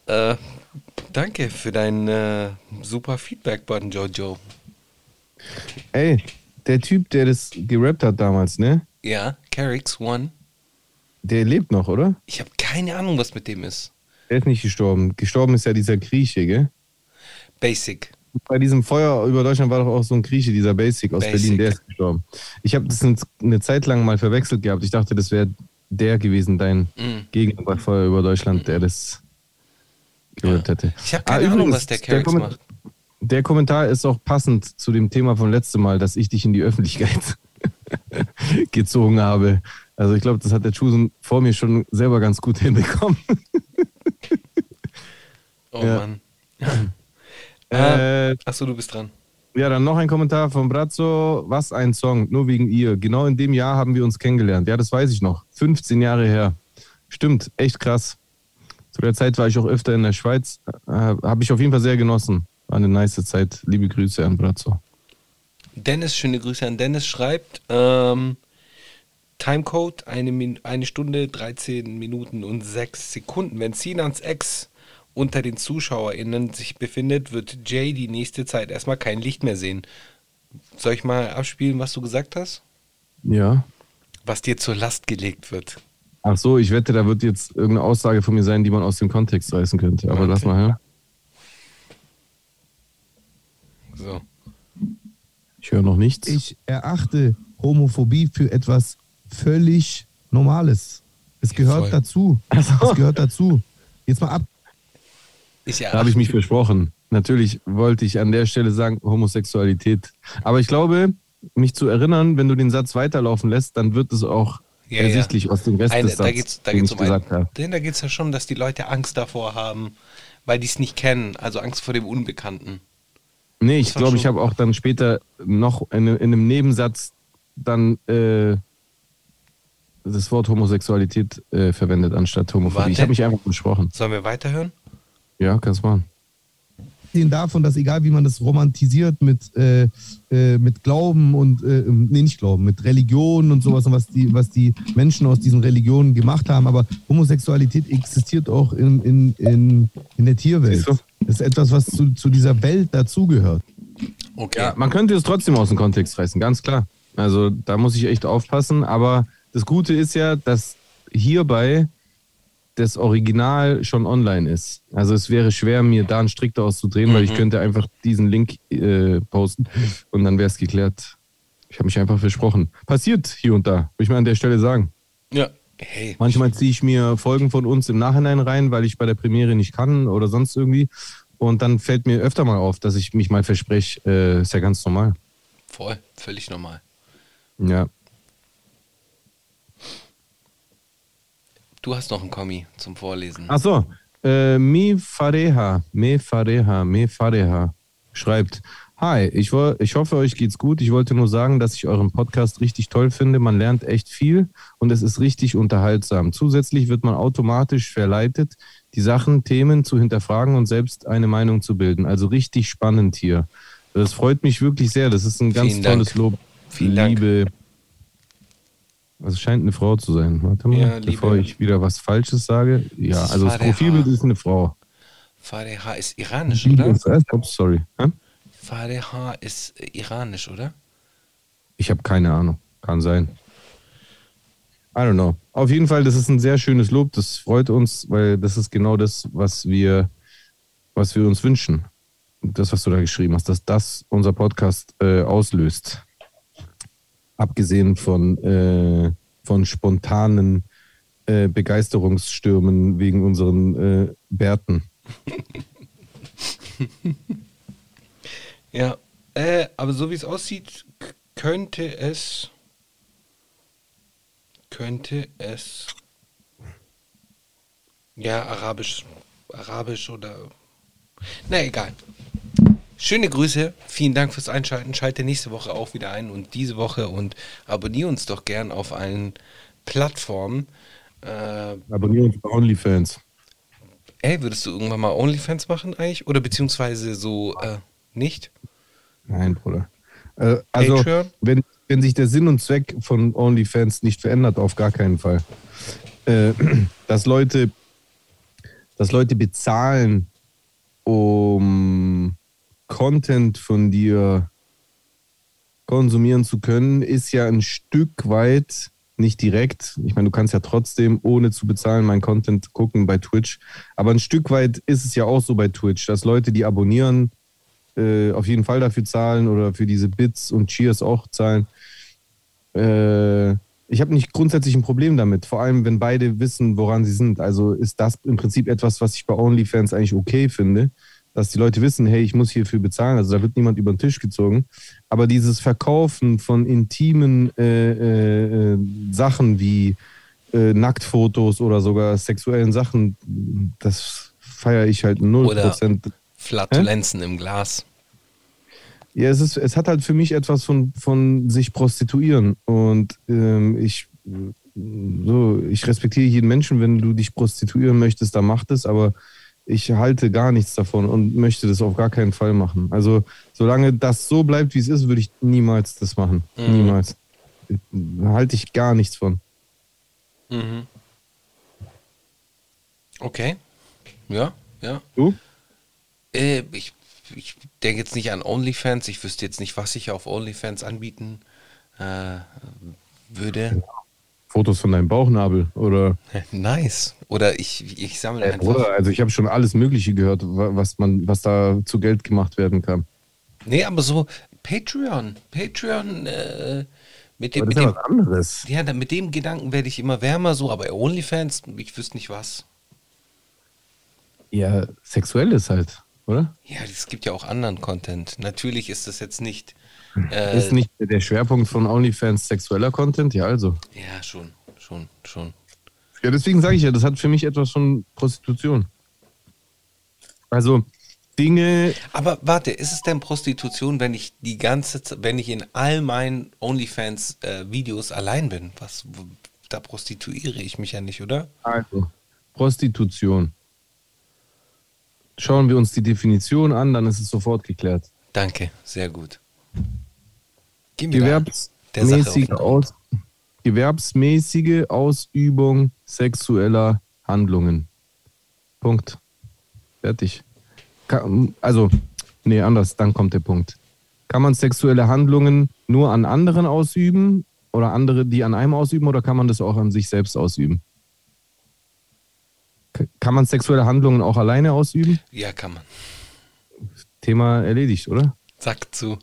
Speaker 2: Äh, danke für dein äh, super Feedback, Button Joe Joe.
Speaker 3: Ey, der Typ, der das gerappt hat damals, ne?
Speaker 2: Ja, Carrix One.
Speaker 3: Der lebt noch, oder?
Speaker 2: Ich habe keine Ahnung, was mit dem ist.
Speaker 3: Der ist nicht gestorben. Gestorben ist ja dieser Grieche, gell?
Speaker 2: Basic.
Speaker 3: Bei diesem Feuer über Deutschland war doch auch so ein Grieche, dieser Basic aus
Speaker 2: Basic.
Speaker 3: Berlin, der ist gestorben. Ich habe das eine Zeit lang mal verwechselt gehabt. Ich dachte, das wäre der gewesen, dein
Speaker 2: Mm.
Speaker 3: Gegner bei Feuer über Deutschland, der das gerappt hätte.
Speaker 2: Ich habe keine
Speaker 3: Ah,
Speaker 2: Ahnung,
Speaker 3: übrigens,
Speaker 2: was der Carrix macht.
Speaker 3: Der Kommentar ist auch passend zu dem Thema von letztem Mal, dass ich dich in die Öffentlichkeit <laughs> gezogen habe. Also ich glaube, das hat der Chusen vor mir schon selber ganz gut <laughs> hinbekommen.
Speaker 2: Oh
Speaker 3: Ja.
Speaker 2: Mann. Ah.
Speaker 3: Äh,
Speaker 2: Achso, du bist dran.
Speaker 3: ja, dann noch ein Kommentar von Brazzo. Was ein Song, nur wegen ihr. Genau in dem Jahr haben wir uns kennengelernt. Ja, das weiß ich noch. 15 Jahre her. Stimmt, echt krass. Zu der Zeit war ich auch öfter in der Schweiz. Äh, Habe ich auf jeden Fall sehr genossen. War eine nice Zeit. Liebe Grüße an Brazzo.
Speaker 2: Dennis, schöne Grüße an Dennis, schreibt, ähm, Timecode, eine, Min eine Stunde, 13 Minuten und 6 Sekunden. Wenn Sinans Ex unter den ZuschauerInnen sich befindet, wird Jay die nächste Zeit erstmal kein Licht mehr sehen. Soll ich mal abspielen, was du gesagt hast?
Speaker 3: Ja.
Speaker 2: Was dir zur Last gelegt wird.
Speaker 3: Ach so, ich wette, da wird jetzt irgendeine Aussage von mir sein, die man aus dem Kontext reißen könnte. Aber
Speaker 2: Okay.
Speaker 3: lass mal her.
Speaker 2: So.
Speaker 3: Ich höre noch nichts.
Speaker 4: Ich erachte Homophobie für etwas völlig Normales. Es gehört
Speaker 2: voll.
Speaker 4: dazu. Es gehört dazu. Jetzt mal ab.
Speaker 2: Ich
Speaker 3: Da habe ich mich versprochen. Natürlich wollte ich an der Stelle sagen, Homosexualität. Aber ich glaube, mich zu erinnern, wenn du den Satz weiterlaufen lässt, dann wird es auch
Speaker 2: Ja,
Speaker 3: ersichtlich aus dem Rest
Speaker 2: Eine,
Speaker 3: des
Speaker 2: da
Speaker 3: Satzes,
Speaker 2: geht's, da geht's um
Speaker 3: gesagt
Speaker 2: ein,
Speaker 3: habe.
Speaker 2: denn da geht es ja schon, dass die Leute Angst davor haben, weil die es nicht kennen. Also Angst vor dem Unbekannten.
Speaker 3: Nee, ich glaube, ich habe auch dann später noch in, in einem Nebensatz dann äh, das Wort Homosexualität äh, verwendet anstatt Homophobie.
Speaker 2: Warte.
Speaker 3: Ich habe mich einfach besprochen.
Speaker 2: Sollen wir weiterhören?
Speaker 3: Ja, kannst machen.
Speaker 4: abgesehen davon, dass egal wie man das romantisiert mit, äh, äh, mit Glauben und, äh, nee, nicht Glauben, mit Religion und sowas und was die, was die Menschen aus diesen Religionen gemacht haben, aber Homosexualität existiert auch in, in, in, in der Tierwelt.
Speaker 3: Siehst du?
Speaker 4: Das ist etwas, was zu, zu dieser Welt dazugehört.
Speaker 2: Okay.
Speaker 3: Ja, man könnte es trotzdem aus dem Kontext reißen, ganz klar. Also da muss ich echt aufpassen. Aber das Gute ist ja, dass hierbei das Original schon online ist. Also es wäre schwer, mir da einen Strick daraus zu drehen, weil ich könnte einfach diesen Link äh, posten und dann wäre es geklärt. Ich habe mich einfach versprochen. Passiert hier und da, will ich mal an der Stelle sagen.
Speaker 2: Ja. Hey.
Speaker 3: Manchmal ziehe ich mir Folgen von uns im Nachhinein rein, weil ich bei der Premiere nicht kann oder sonst irgendwie. Und dann fällt mir öfter mal auf, dass ich mich mal verspreche. Äh, ist ja ganz normal.
Speaker 2: Voll. Völlig normal.
Speaker 3: Ja.
Speaker 2: Du hast noch einen Kommi zum Vorlesen.
Speaker 3: Ach so. Äh, Mi Fareha, Me Fareha, Me Fareha schreibt: Hi, ich, ich hoffe, euch geht's gut. Ich wollte nur sagen, dass ich euren Podcast richtig toll finde. Man lernt echt viel und es ist richtig unterhaltsam. Zusätzlich wird man automatisch verleitet, die Sachen, Themen zu hinterfragen und selbst eine Meinung zu bilden. Also richtig spannend hier. Das freut mich wirklich sehr. Das ist ein ganz
Speaker 2: Vielen Dank.
Speaker 3: tolles Lob.
Speaker 2: Vielen Dank.
Speaker 3: Liebe. Also es scheint eine Frau zu sein. Warte mal,
Speaker 2: Ja,
Speaker 3: bevor ich wieder was Falsches sage. Ja,
Speaker 2: Das
Speaker 3: also das Profilbild ist eine Frau.
Speaker 2: Fadeha ist iranisch,
Speaker 3: Liebe
Speaker 2: oder?
Speaker 3: ist Ups, sorry. Hä?
Speaker 2: Fadeha ist äh, iranisch, oder?
Speaker 3: Ich habe keine Ahnung. Kann sein. I don't know. Auf jeden Fall, das ist ein sehr schönes Lob. Das freut uns, weil das ist genau das, was wir, was wir uns wünschen. Das, was du da geschrieben hast, dass das unser Podcast äh, auslöst. Abgesehen von, äh, von spontanen äh, Begeisterungsstürmen wegen unseren äh, Bärten. <laughs>
Speaker 2: Ja. Äh, aber so wie es aussieht, könnte es. Könnte es. Ja, arabisch. Arabisch oder. Na egal. Schöne Grüße, vielen Dank fürs Einschalten. Schalte nächste Woche auch wieder ein und diese Woche und abonniere uns doch gern auf allen Plattformen. Äh,
Speaker 3: Abonnieren uns bei OnlyFans.
Speaker 2: ey, würdest du irgendwann mal OnlyFans machen eigentlich? Oder beziehungsweise so äh, nicht?
Speaker 3: Nein, Bruder. Äh, also,
Speaker 2: Patreon?
Speaker 3: wenn, wenn sich der Sinn und Zweck von OnlyFans nicht verändert, auf gar keinen Fall. Äh, <clears throat> dass Leute, dass Leute bezahlen, um Content von dir konsumieren zu können, ist ja ein Stück weit nicht direkt. Ich meine, du kannst ja trotzdem ohne zu bezahlen mein Content gucken bei Twitch. Aber ein Stück weit ist es ja auch so bei Twitch, dass Leute, die abonnieren, äh, auf jeden Fall dafür zahlen oder für diese Bits und Cheers auch zahlen. Äh, ich habe nicht grundsätzlich ein Problem damit, vor allem wenn beide wissen, woran sie sind. Also ist das im Prinzip etwas, was ich bei OnlyFans eigentlich okay finde, dass die Leute wissen, hey, ich muss hierfür bezahlen, also da wird niemand über den Tisch gezogen. Aber dieses Verkaufen von intimen äh, äh, äh, Sachen wie äh, Nacktfotos oder sogar sexuellen Sachen, das feiere ich halt 0%.
Speaker 2: Flatulenzen im Glas.
Speaker 3: Ja, es, ist, es hat halt für mich etwas von, von sich prostituieren. Und ähm, ich, so, ich respektiere jeden Menschen, wenn du dich prostituieren möchtest, dann mach das, aber ich halte gar nichts davon und möchte das auf gar keinen Fall machen. Also, solange das so bleibt, wie es ist, würde ich niemals das machen.
Speaker 2: Mhm.
Speaker 3: Niemals. Da halte ich gar nichts von.
Speaker 2: Mhm. Okay. Ja, ja.
Speaker 3: Du?
Speaker 2: Äh, ich, ich denke jetzt nicht an OnlyFans. Ich wüsste jetzt nicht, was ich auf OnlyFans anbieten äh, würde.
Speaker 3: Fotos von deinem Bauchnabel oder <laughs>
Speaker 2: Nice. Oder ich, ich sammle einfach.
Speaker 3: Bruder, also ich habe schon alles Mögliche gehört, wa- was man, was da zu Geld gemacht werden kann.
Speaker 2: Nee, aber so Patreon. Patreon, äh, mit dem,
Speaker 3: Aber
Speaker 2: mit
Speaker 3: das ist ja
Speaker 2: dem,
Speaker 3: was anderes.
Speaker 2: ja, mit dem Gedanken werde ich immer wärmer so, aber OnlyFans, ich wüsste nicht was.
Speaker 3: Ja, sexuelles halt, oder?
Speaker 2: Ja, es gibt ja auch anderen Content. Natürlich ist das jetzt nicht. Äh,
Speaker 3: ist nicht der Schwerpunkt von OnlyFans sexueller Content? Ja, also.
Speaker 2: Ja, schon, schon, schon.
Speaker 3: Ja, deswegen sage ich ja, das hat für mich etwas von Prostitution. Also Dinge,
Speaker 2: Aber warte, ist es denn Prostitution, wenn ich die ganze Zeit, wenn ich in all meinen OnlyFans-Videos allein bin? Was, da prostituiere ich mich ja nicht, oder?
Speaker 3: also Prostitution schauen wir uns die Definition an, dann ist es sofort geklärt.
Speaker 2: Danke, sehr gut.
Speaker 3: Gewerbsmäßige, Aus, gewerbsmäßige Ausübung sexueller Handlungen. Punkt. Fertig. Also, nee, anders, dann kommt der Punkt. Kann man sexuelle Handlungen nur an anderen ausüben oder andere, die an einem ausüben, oder kann man das auch an sich selbst ausüben? Kann man sexuelle Handlungen auch alleine ausüben?
Speaker 2: Ja, kann man.
Speaker 3: Thema erledigt, oder?
Speaker 2: Sack zu.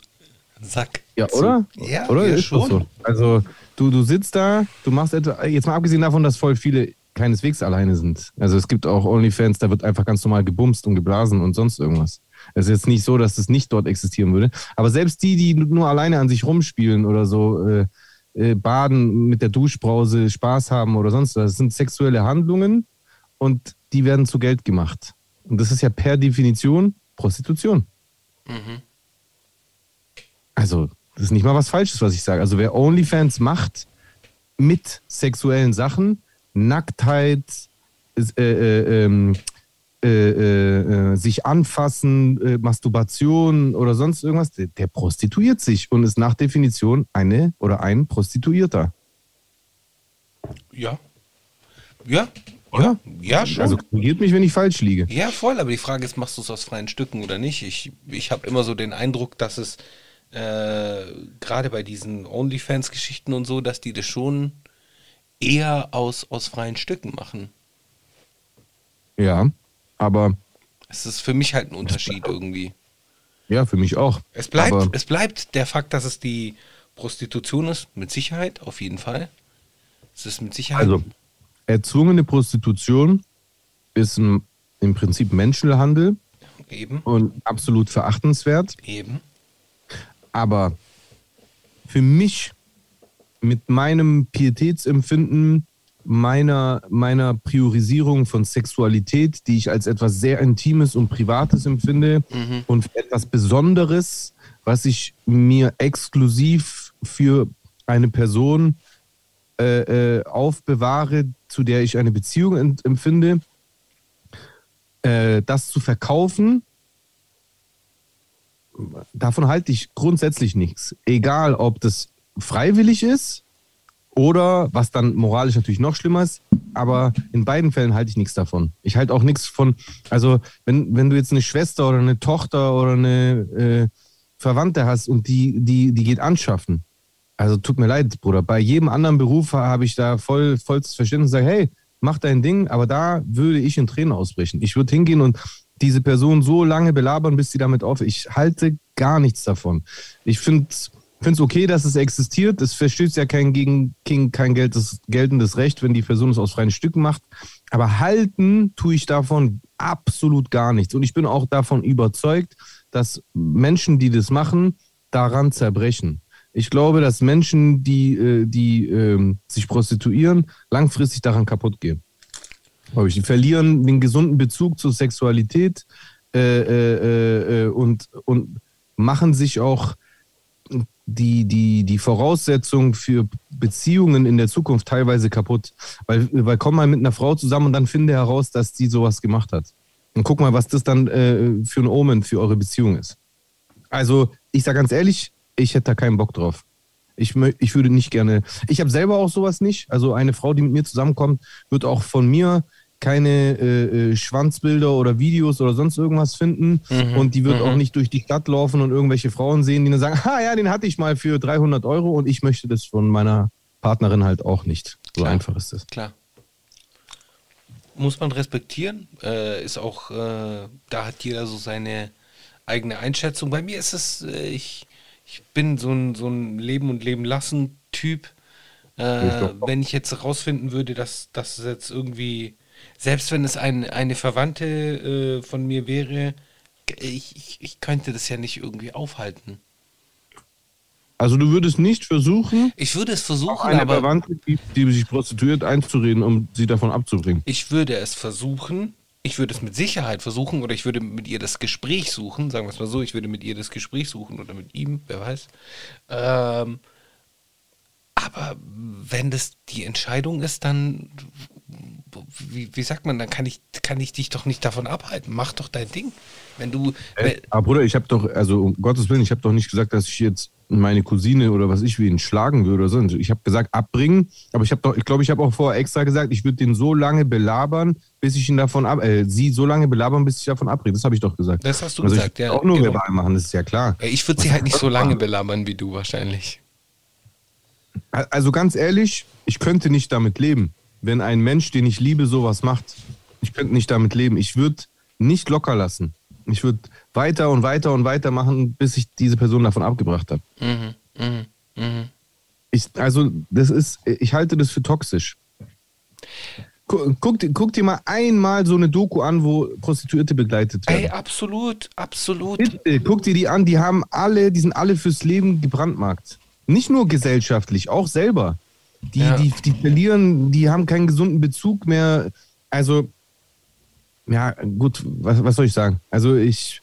Speaker 2: Sack.
Speaker 3: Ja,
Speaker 2: zu.
Speaker 3: oder?
Speaker 2: Ja,
Speaker 3: oder?
Speaker 2: ja,
Speaker 3: Ist
Speaker 2: schon.
Speaker 3: so. Also, du, du sitzt da, du machst etwa, jetzt mal abgesehen davon, dass voll viele keineswegs alleine sind. Also, es gibt auch Onlyfans, da wird einfach ganz normal gebumst und geblasen und sonst irgendwas. Es ist jetzt nicht so, dass das nicht dort existieren würde. Aber selbst die, die nur alleine an sich rumspielen oder so, äh, äh, baden mit der Duschbrause, Spaß haben oder sonst was, das sind sexuelle Handlungen und die werden zu Geld gemacht. Und das ist ja per Definition Prostitution. Also, das ist nicht mal was Falsches, was ich sage. Also, wer OnlyFans macht mit sexuellen Sachen, Nacktheit, äh, äh, ähm, äh, äh, äh, sich anfassen, äh, Masturbation oder sonst irgendwas, der, der prostituiert sich und ist nach Definition eine oder ein Prostituierter.
Speaker 2: Ja. Ja.
Speaker 3: Oder?
Speaker 2: Ja, schon.
Speaker 3: Also korrigiert mich, wenn ich falsch liege.
Speaker 2: Ja, voll, aber die Frage ist, machst du es aus freien Stücken oder nicht? Ich, ich habe immer so den Eindruck, dass es äh, gerade bei diesen OnlyFans-Geschichten und so, dass die das schon eher aus, aus freien Stücken machen.
Speaker 3: Ja, aber
Speaker 2: Es ist für mich halt ein Unterschied irgendwie.
Speaker 3: ja, für mich auch.
Speaker 2: Es bleibt,
Speaker 3: Aber,
Speaker 2: es bleibt der Fakt, dass es die Prostitution ist, mit Sicherheit, auf jeden Fall. Es ist mit Sicherheit.
Speaker 3: also, erzwungene Prostitution ist im, im Prinzip Menschenhandel
Speaker 2: eben,
Speaker 3: und absolut verachtenswert.
Speaker 2: eben.
Speaker 3: Aber für mich mit meinem Pietätsempfinden, meiner, meiner Priorisierung von Sexualität, die ich als etwas sehr Intimes und Privates empfinde und etwas Besonderes, was ich mir exklusiv für eine Person äh, äh, aufbewahre, zu der ich eine Beziehung empfinde, äh, das zu verkaufen, davon halte ich grundsätzlich nichts. Egal, ob das freiwillig ist oder was dann moralisch natürlich noch schlimmer ist, aber in beiden Fällen halte ich nichts davon. Ich halte auch nichts von, also wenn, wenn du jetzt eine Schwester oder eine Tochter oder eine äh, Verwandte hast und die, die, die geht anschaffen, also tut mir leid, Bruder, bei jedem anderen Beruf habe ich da voll, vollstes Verständnis und sage, hey, mach dein Ding, aber da würde ich in Tränen ausbrechen. Ich würde hingehen und diese Person so lange belabern, bis sie damit auf. Ich halte gar nichts davon. Ich finde es okay, dass es existiert. Es verstößt ja kein gegen, gegen kein geltendes, geltendes Recht, wenn die Person es aus freien Stücken macht. Aber halten tue ich davon absolut gar nichts. Und ich bin auch davon überzeugt, dass Menschen, die das machen, daran zerbrechen. Ich glaube, dass Menschen, die, äh, die ähm, sich prostituieren, langfristig daran kaputt gehen. Die verlieren den gesunden Bezug zur Sexualität äh, äh, äh, und, und machen sich auch die, die, die Voraussetzung für Beziehungen in der Zukunft teilweise kaputt. Weil, weil komm mal mit einer Frau zusammen und dann finde heraus, dass die sowas gemacht hat. Und guck mal, was das dann äh, für ein Omen für eure Beziehung ist. Also, ich sage ganz ehrlich, ich hätte da keinen Bock drauf. Ich, ich würde nicht gerne. Ich habe selber auch sowas nicht. Also eine Frau, die mit mir zusammenkommt, wird auch von mir keine äh, äh, Schwanzbilder oder Videos oder sonst irgendwas finden. und die wird auch nicht durch die Stadt laufen und irgendwelche Frauen sehen, die dann sagen, <laughs> ah ja, den hatte ich mal für 300 Euro und ich möchte das von meiner Partnerin halt auch nicht. So
Speaker 2: Klar.
Speaker 3: einfach ist das.
Speaker 2: Klar. Muss man respektieren. Äh, ist auch, äh, da hat jeder so seine eigene Einschätzung. Bei mir ist es, äh, ich, ich bin so ein, so ein Leben und Leben lassen Typ. Äh,
Speaker 3: Ich
Speaker 2: wenn ich jetzt rausfinden würde, dass das jetzt irgendwie, selbst wenn es ein, eine Verwandte äh, von mir wäre, ich, ich, ich könnte das ja nicht irgendwie aufhalten.
Speaker 3: Also du würdest nicht versuchen,
Speaker 2: Ich würde es versuchen,
Speaker 3: eine
Speaker 2: aber
Speaker 3: Verwandte, die, die sich prostituiert, einzureden, um sie davon abzubringen.
Speaker 2: Ich würde es versuchen, ich würde es mit Sicherheit versuchen oder ich würde mit ihr das Gespräch suchen, sagen wir es mal so, ich würde mit ihr das Gespräch suchen oder mit ihm, wer weiß. Ähm, Aber wenn das die Entscheidung ist, dann, wie, wie sagt man, dann kann ich, kann ich dich doch nicht davon abhalten. Mach doch dein Ding. Wenn du.
Speaker 3: Äh, aber Bruder, ich habe doch, also um Gottes Willen, ich habe doch nicht gesagt, dass ich jetzt meine Cousine oder was ich wie ihn schlagen würde oder so. Ich habe gesagt, abbringen, aber ich habe doch, ich glaube, ich habe auch vorher extra gesagt, ich würde den so lange belabern, bis ich ihn davon ab, äh, sie so lange belabern, bis ich davon abbringe. Das habe ich doch gesagt.
Speaker 2: Das hast du
Speaker 3: also
Speaker 2: gesagt,
Speaker 3: ja. Auch nur genau. verbal machen, das ist ja klar.
Speaker 2: Ich würde sie halt nicht so lange belabern wie du wahrscheinlich.
Speaker 3: Also ganz ehrlich, ich könnte nicht damit leben, wenn ein Mensch, den ich liebe, sowas macht. Ich könnte nicht damit leben. Ich würde nicht locker lassen. Ich würde weiter und weiter und weiter machen, bis ich diese Person davon abgebracht habe. Mhm, mh, mh. Ich, also, das ist, ich halte das für toxisch. Guck, guck, dir mal einmal so eine Doku an, wo Prostituierte begleitet werden.
Speaker 2: Ey, absolut, absolut.
Speaker 3: Bitte, guck dir die an, die haben alle, die sind alle fürs Leben gebrandmarkt. Nicht nur gesellschaftlich, auch selber. Die, ja. die, die verlieren, die haben keinen gesunden Bezug mehr. Also, ja, gut, was, was soll ich sagen? Also ich,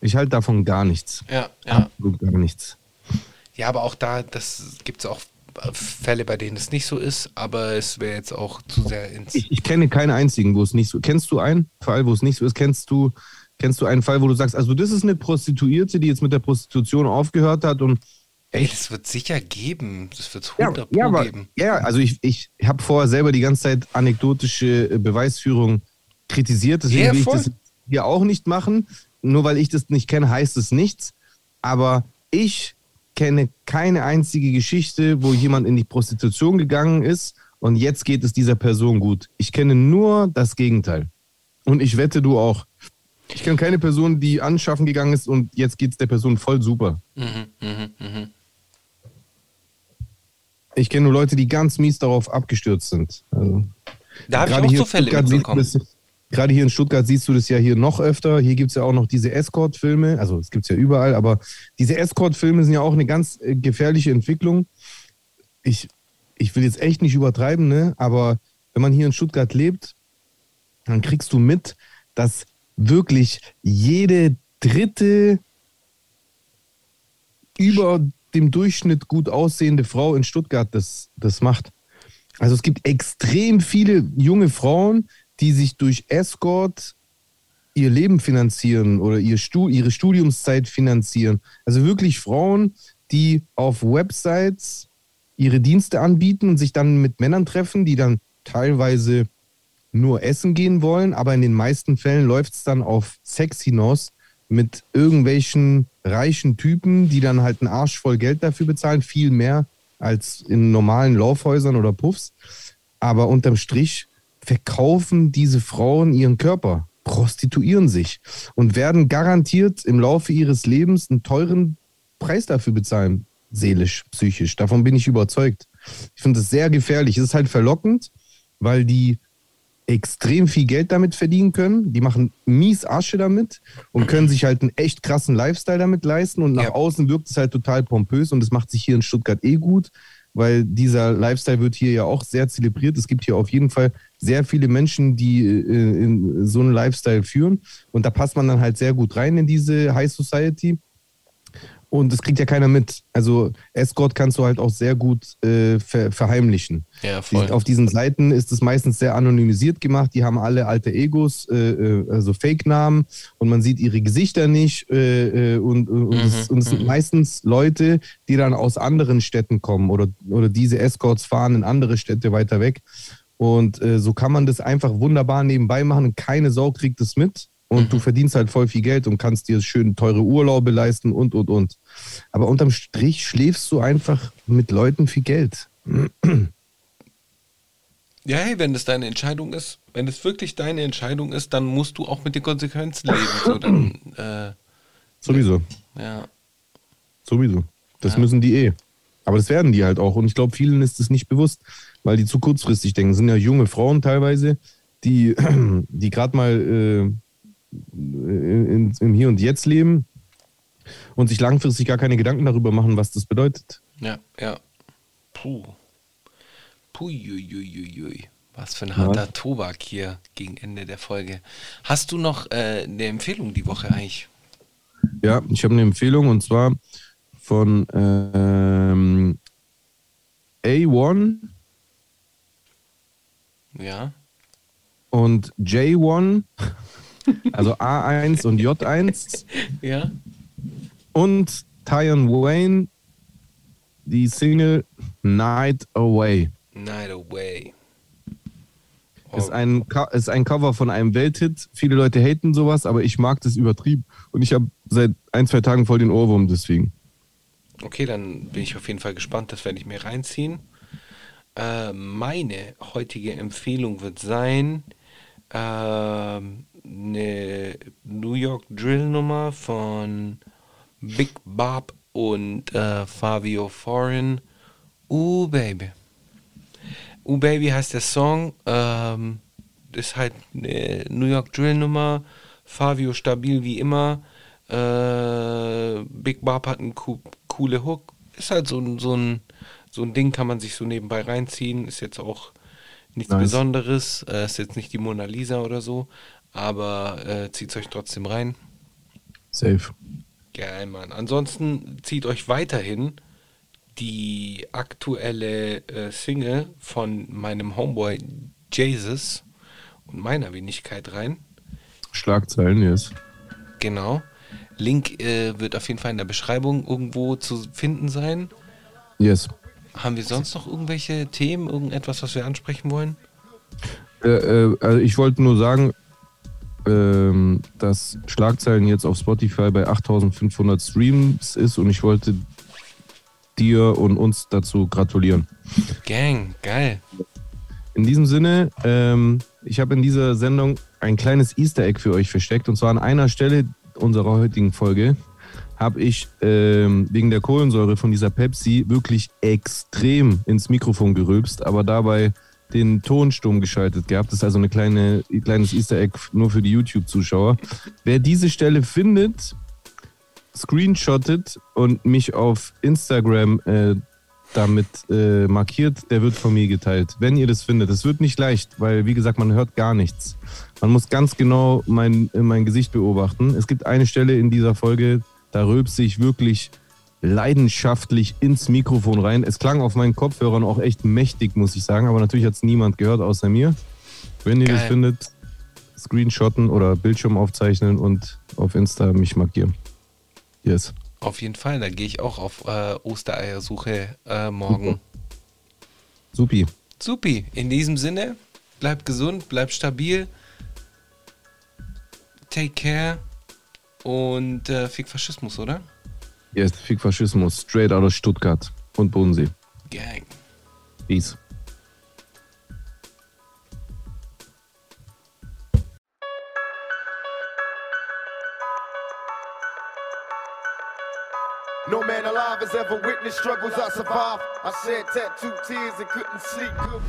Speaker 3: ich halte davon gar nichts.
Speaker 2: Ja, ja.
Speaker 3: Absolut gar nichts.
Speaker 2: Ja, aber auch da, das gibt es auch Fälle, bei denen es nicht so ist, aber es wäre jetzt auch zu sehr ins.
Speaker 3: Ich, ich, kenne keinen einzigen, wo es nicht so. Kennst du einen Fall, wo es nicht so ist? Kennst du, kennst du einen Fall, wo du sagst, also das ist eine Prostituierte, die jetzt mit der Prostitution aufgehört hat und
Speaker 2: Ey, das wird sicher geben. Das wird es 100 ja,
Speaker 3: ja,
Speaker 2: geben.
Speaker 3: Ja, also ich, ich habe vorher selber die ganze Zeit anekdotische äh, Beweisführung kritisiert, deswegen ja, will ich das hier auch nicht machen. Nur weil ich das nicht kenne, heißt es nichts. Aber ich kenne keine einzige Geschichte, wo jemand in die Prostitution gegangen ist und jetzt geht es dieser Person gut. Ich kenne nur das Gegenteil. Und ich wette, du auch. Ich kenne keine Person, die anschaffen gegangen ist und jetzt geht es der Person voll super. Mhm, mh, mh. Ich kenne nur Leute, die ganz mies darauf abgestürzt sind. Also,
Speaker 2: da habe ich auch so Fälle mitbekommen.
Speaker 3: Gerade hier in Stuttgart siehst du das ja hier noch öfter. Hier gibt es ja auch noch diese Escort-Filme. Also es gibt es ja überall, aber diese Escort-Filme sind ja auch eine ganz äh, gefährliche Entwicklung. Ich, ich will jetzt echt nicht übertreiben, ne? aber wenn man hier in Stuttgart lebt, dann kriegst du mit, dass wirklich jede dritte über dem Durchschnitt gut aussehende Frau in Stuttgart das, das macht. Also es gibt extrem viele junge Frauen, die sich durch Escort ihr Leben finanzieren oder ihr Stu ihre Studiumszeit finanzieren. Also wirklich Frauen, die auf Websites ihre Dienste anbieten und sich dann mit Männern treffen, die dann teilweise nur essen gehen wollen, aber in den meisten Fällen läuft es dann auf Sex hinaus mit irgendwelchen reichen Typen, die dann halt einen Arsch voll Geld dafür bezahlen, viel mehr als in normalen Laufhäusern oder Puffs. Aber unterm Strich verkaufen diese Frauen ihren Körper, prostituieren sich und werden garantiert im Laufe ihres Lebens einen teuren Preis dafür bezahlen, seelisch, psychisch. Davon bin ich überzeugt. Ich finde es sehr gefährlich. Es ist halt verlockend, weil die extrem viel Geld damit verdienen können. Die machen mies Asche damit und können sich halt einen echt krassen Lifestyle damit leisten. Und nach ja. außen wirkt es halt total pompös und es macht sich hier in Stuttgart eh gut, weil dieser Lifestyle wird hier ja auch sehr zelebriert. Es gibt hier auf jeden Fall sehr viele Menschen, die äh, in so einen Lifestyle führen. Und da passt man dann halt sehr gut rein in diese High Society. Und das kriegt ja keiner mit. Also Escort kannst du halt auch sehr gut äh, ver verheimlichen.
Speaker 2: Ja, voll.
Speaker 3: Die, auf diesen Seiten ist es meistens sehr anonymisiert gemacht. Die haben alle alte Egos, äh, äh also Fake-Namen und man sieht ihre Gesichter nicht. Äh, äh und, und, mhm, es, und, es, sind mhm. meistens Leute, die dann aus anderen Städten kommen oder, oder diese Escorts fahren in andere Städte weiter weg. Und äh, so kann man das einfach wunderbar nebenbei machen. Keine Sau kriegt es mit und mhm. du verdienst halt voll viel Geld und kannst dir schön teure Urlaube leisten und, und, und. Aber unterm Strich schläfst du einfach mit Leuten viel Geld.
Speaker 2: Ja, hey, wenn das deine Entscheidung ist, wenn es wirklich deine Entscheidung ist, dann musst du auch mit den Konsequenzen leben. So, dann, <laughs> äh,
Speaker 3: Sowieso.
Speaker 2: Ja.
Speaker 3: Sowieso. Das ja. müssen die eh. Aber das werden die halt auch. Und ich glaube, vielen ist es nicht bewusst, weil die zu kurzfristig denken. Das sind ja junge Frauen teilweise, die, <clears throat> die gerade mal äh, in, im Hier und Jetzt leben und sich langfristig gar keine Gedanken darüber machen, was das bedeutet.
Speaker 2: Ja, ja. Puh. Puiuiuiui. Was für ein harter ja. Tobak hier gegen Ende der Folge. Hast du noch äh, eine Empfehlung die Woche eigentlich?
Speaker 3: Ja, ich habe eine Empfehlung und zwar von ähm, A1
Speaker 2: Ja.
Speaker 3: und J1, also A1 und J1
Speaker 2: Ja.
Speaker 3: und Tyon Wayne, die Single Night Away.
Speaker 2: Night Away.
Speaker 3: Ist ein, ist ein Cover von einem Welthit. Viele Leute haten sowas, aber ich mag das übertrieben. Und ich habe seit ein, zwei Tagen voll den Ohrwurm deswegen.
Speaker 2: Okay, dann bin ich auf jeden Fall gespannt. Das werde ich mir reinziehen. Äh, meine heutige Empfehlung wird sein ähm, eine New York Drill Nummer von Big Bob und äh, Fabio Foreign. Uh, Baby. Uh, Baby heißt der Song. Ähm, ist halt eine New York Drill Nummer. Fabio stabil wie immer. Äh, Big Bob hat eine co coole Hook. Ist halt so so, ein, so ein Ding, kann man sich so nebenbei reinziehen. Ist jetzt auch nichts
Speaker 3: Nice.
Speaker 2: Besonderes. Äh, ist jetzt nicht die Mona Lisa oder so. Aber äh, zieht euch trotzdem rein.
Speaker 3: Safe.
Speaker 2: Geil, Mann. Ansonsten zieht euch weiterhin die aktuelle äh, Single von meinem Homeboy Jesus und meiner Wenigkeit rein.
Speaker 3: Schlagzeilen, yes.
Speaker 2: Genau. Link äh, wird auf jeden Fall in der Beschreibung irgendwo zu finden sein.
Speaker 3: Yes.
Speaker 2: Haben wir sonst noch irgendwelche Themen, irgendetwas, was wir ansprechen wollen?
Speaker 3: Äh, äh, also ich wollte nur sagen, ähm, dass Schlagzeilen jetzt auf Spotify bei 8500 Streams ist und ich wollte dir und uns dazu gratulieren.
Speaker 2: Gang, geil.
Speaker 3: In diesem Sinne, ähm, ich habe in dieser Sendung ein kleines Easter Egg für euch versteckt und zwar an einer Stelle unserer heutigen Folge habe ich ähm, wegen der Kohlensäure von dieser Pepsi wirklich extrem ins Mikrofon gerülpst, aber dabei den Ton stumm geschaltet gehabt. Das ist also ein kleine, kleines Easter Egg nur für die YouTube-Zuschauer. Wer diese Stelle findet, screenshottet und mich auf Instagram äh, damit äh, markiert, der wird von mir geteilt. Wenn ihr das findet. Es wird nicht leicht, weil, wie gesagt, man hört gar nichts. Man muss ganz genau mein, mein Gesicht beobachten. Es gibt eine Stelle in dieser Folge, da rülpse ich wirklich leidenschaftlich ins Mikrofon rein. Es klang auf meinen Kopfhörern auch echt mächtig, muss ich sagen, aber natürlich hat es niemand gehört außer mir. Wenn ihr das
Speaker 2: Geil.
Speaker 3: findet, screenshotten oder Bildschirm aufzeichnen und auf Insta mich markieren. Yes.
Speaker 2: Auf jeden Fall, da gehe ich auch auf äh, Ostereiersuche äh, morgen.
Speaker 3: Supi.
Speaker 2: Supi, in diesem Sinne, bleibt gesund, bleibt stabil. Take care und äh, Fick Faschismus, oder?
Speaker 3: Yes, Fick Faschismus, straight out of Stuttgart und Bodensee.
Speaker 2: Gang.
Speaker 3: Peace.
Speaker 1: No man alive has ever witnessed struggles I survived. I shed tattooed tears and couldn't sleep good.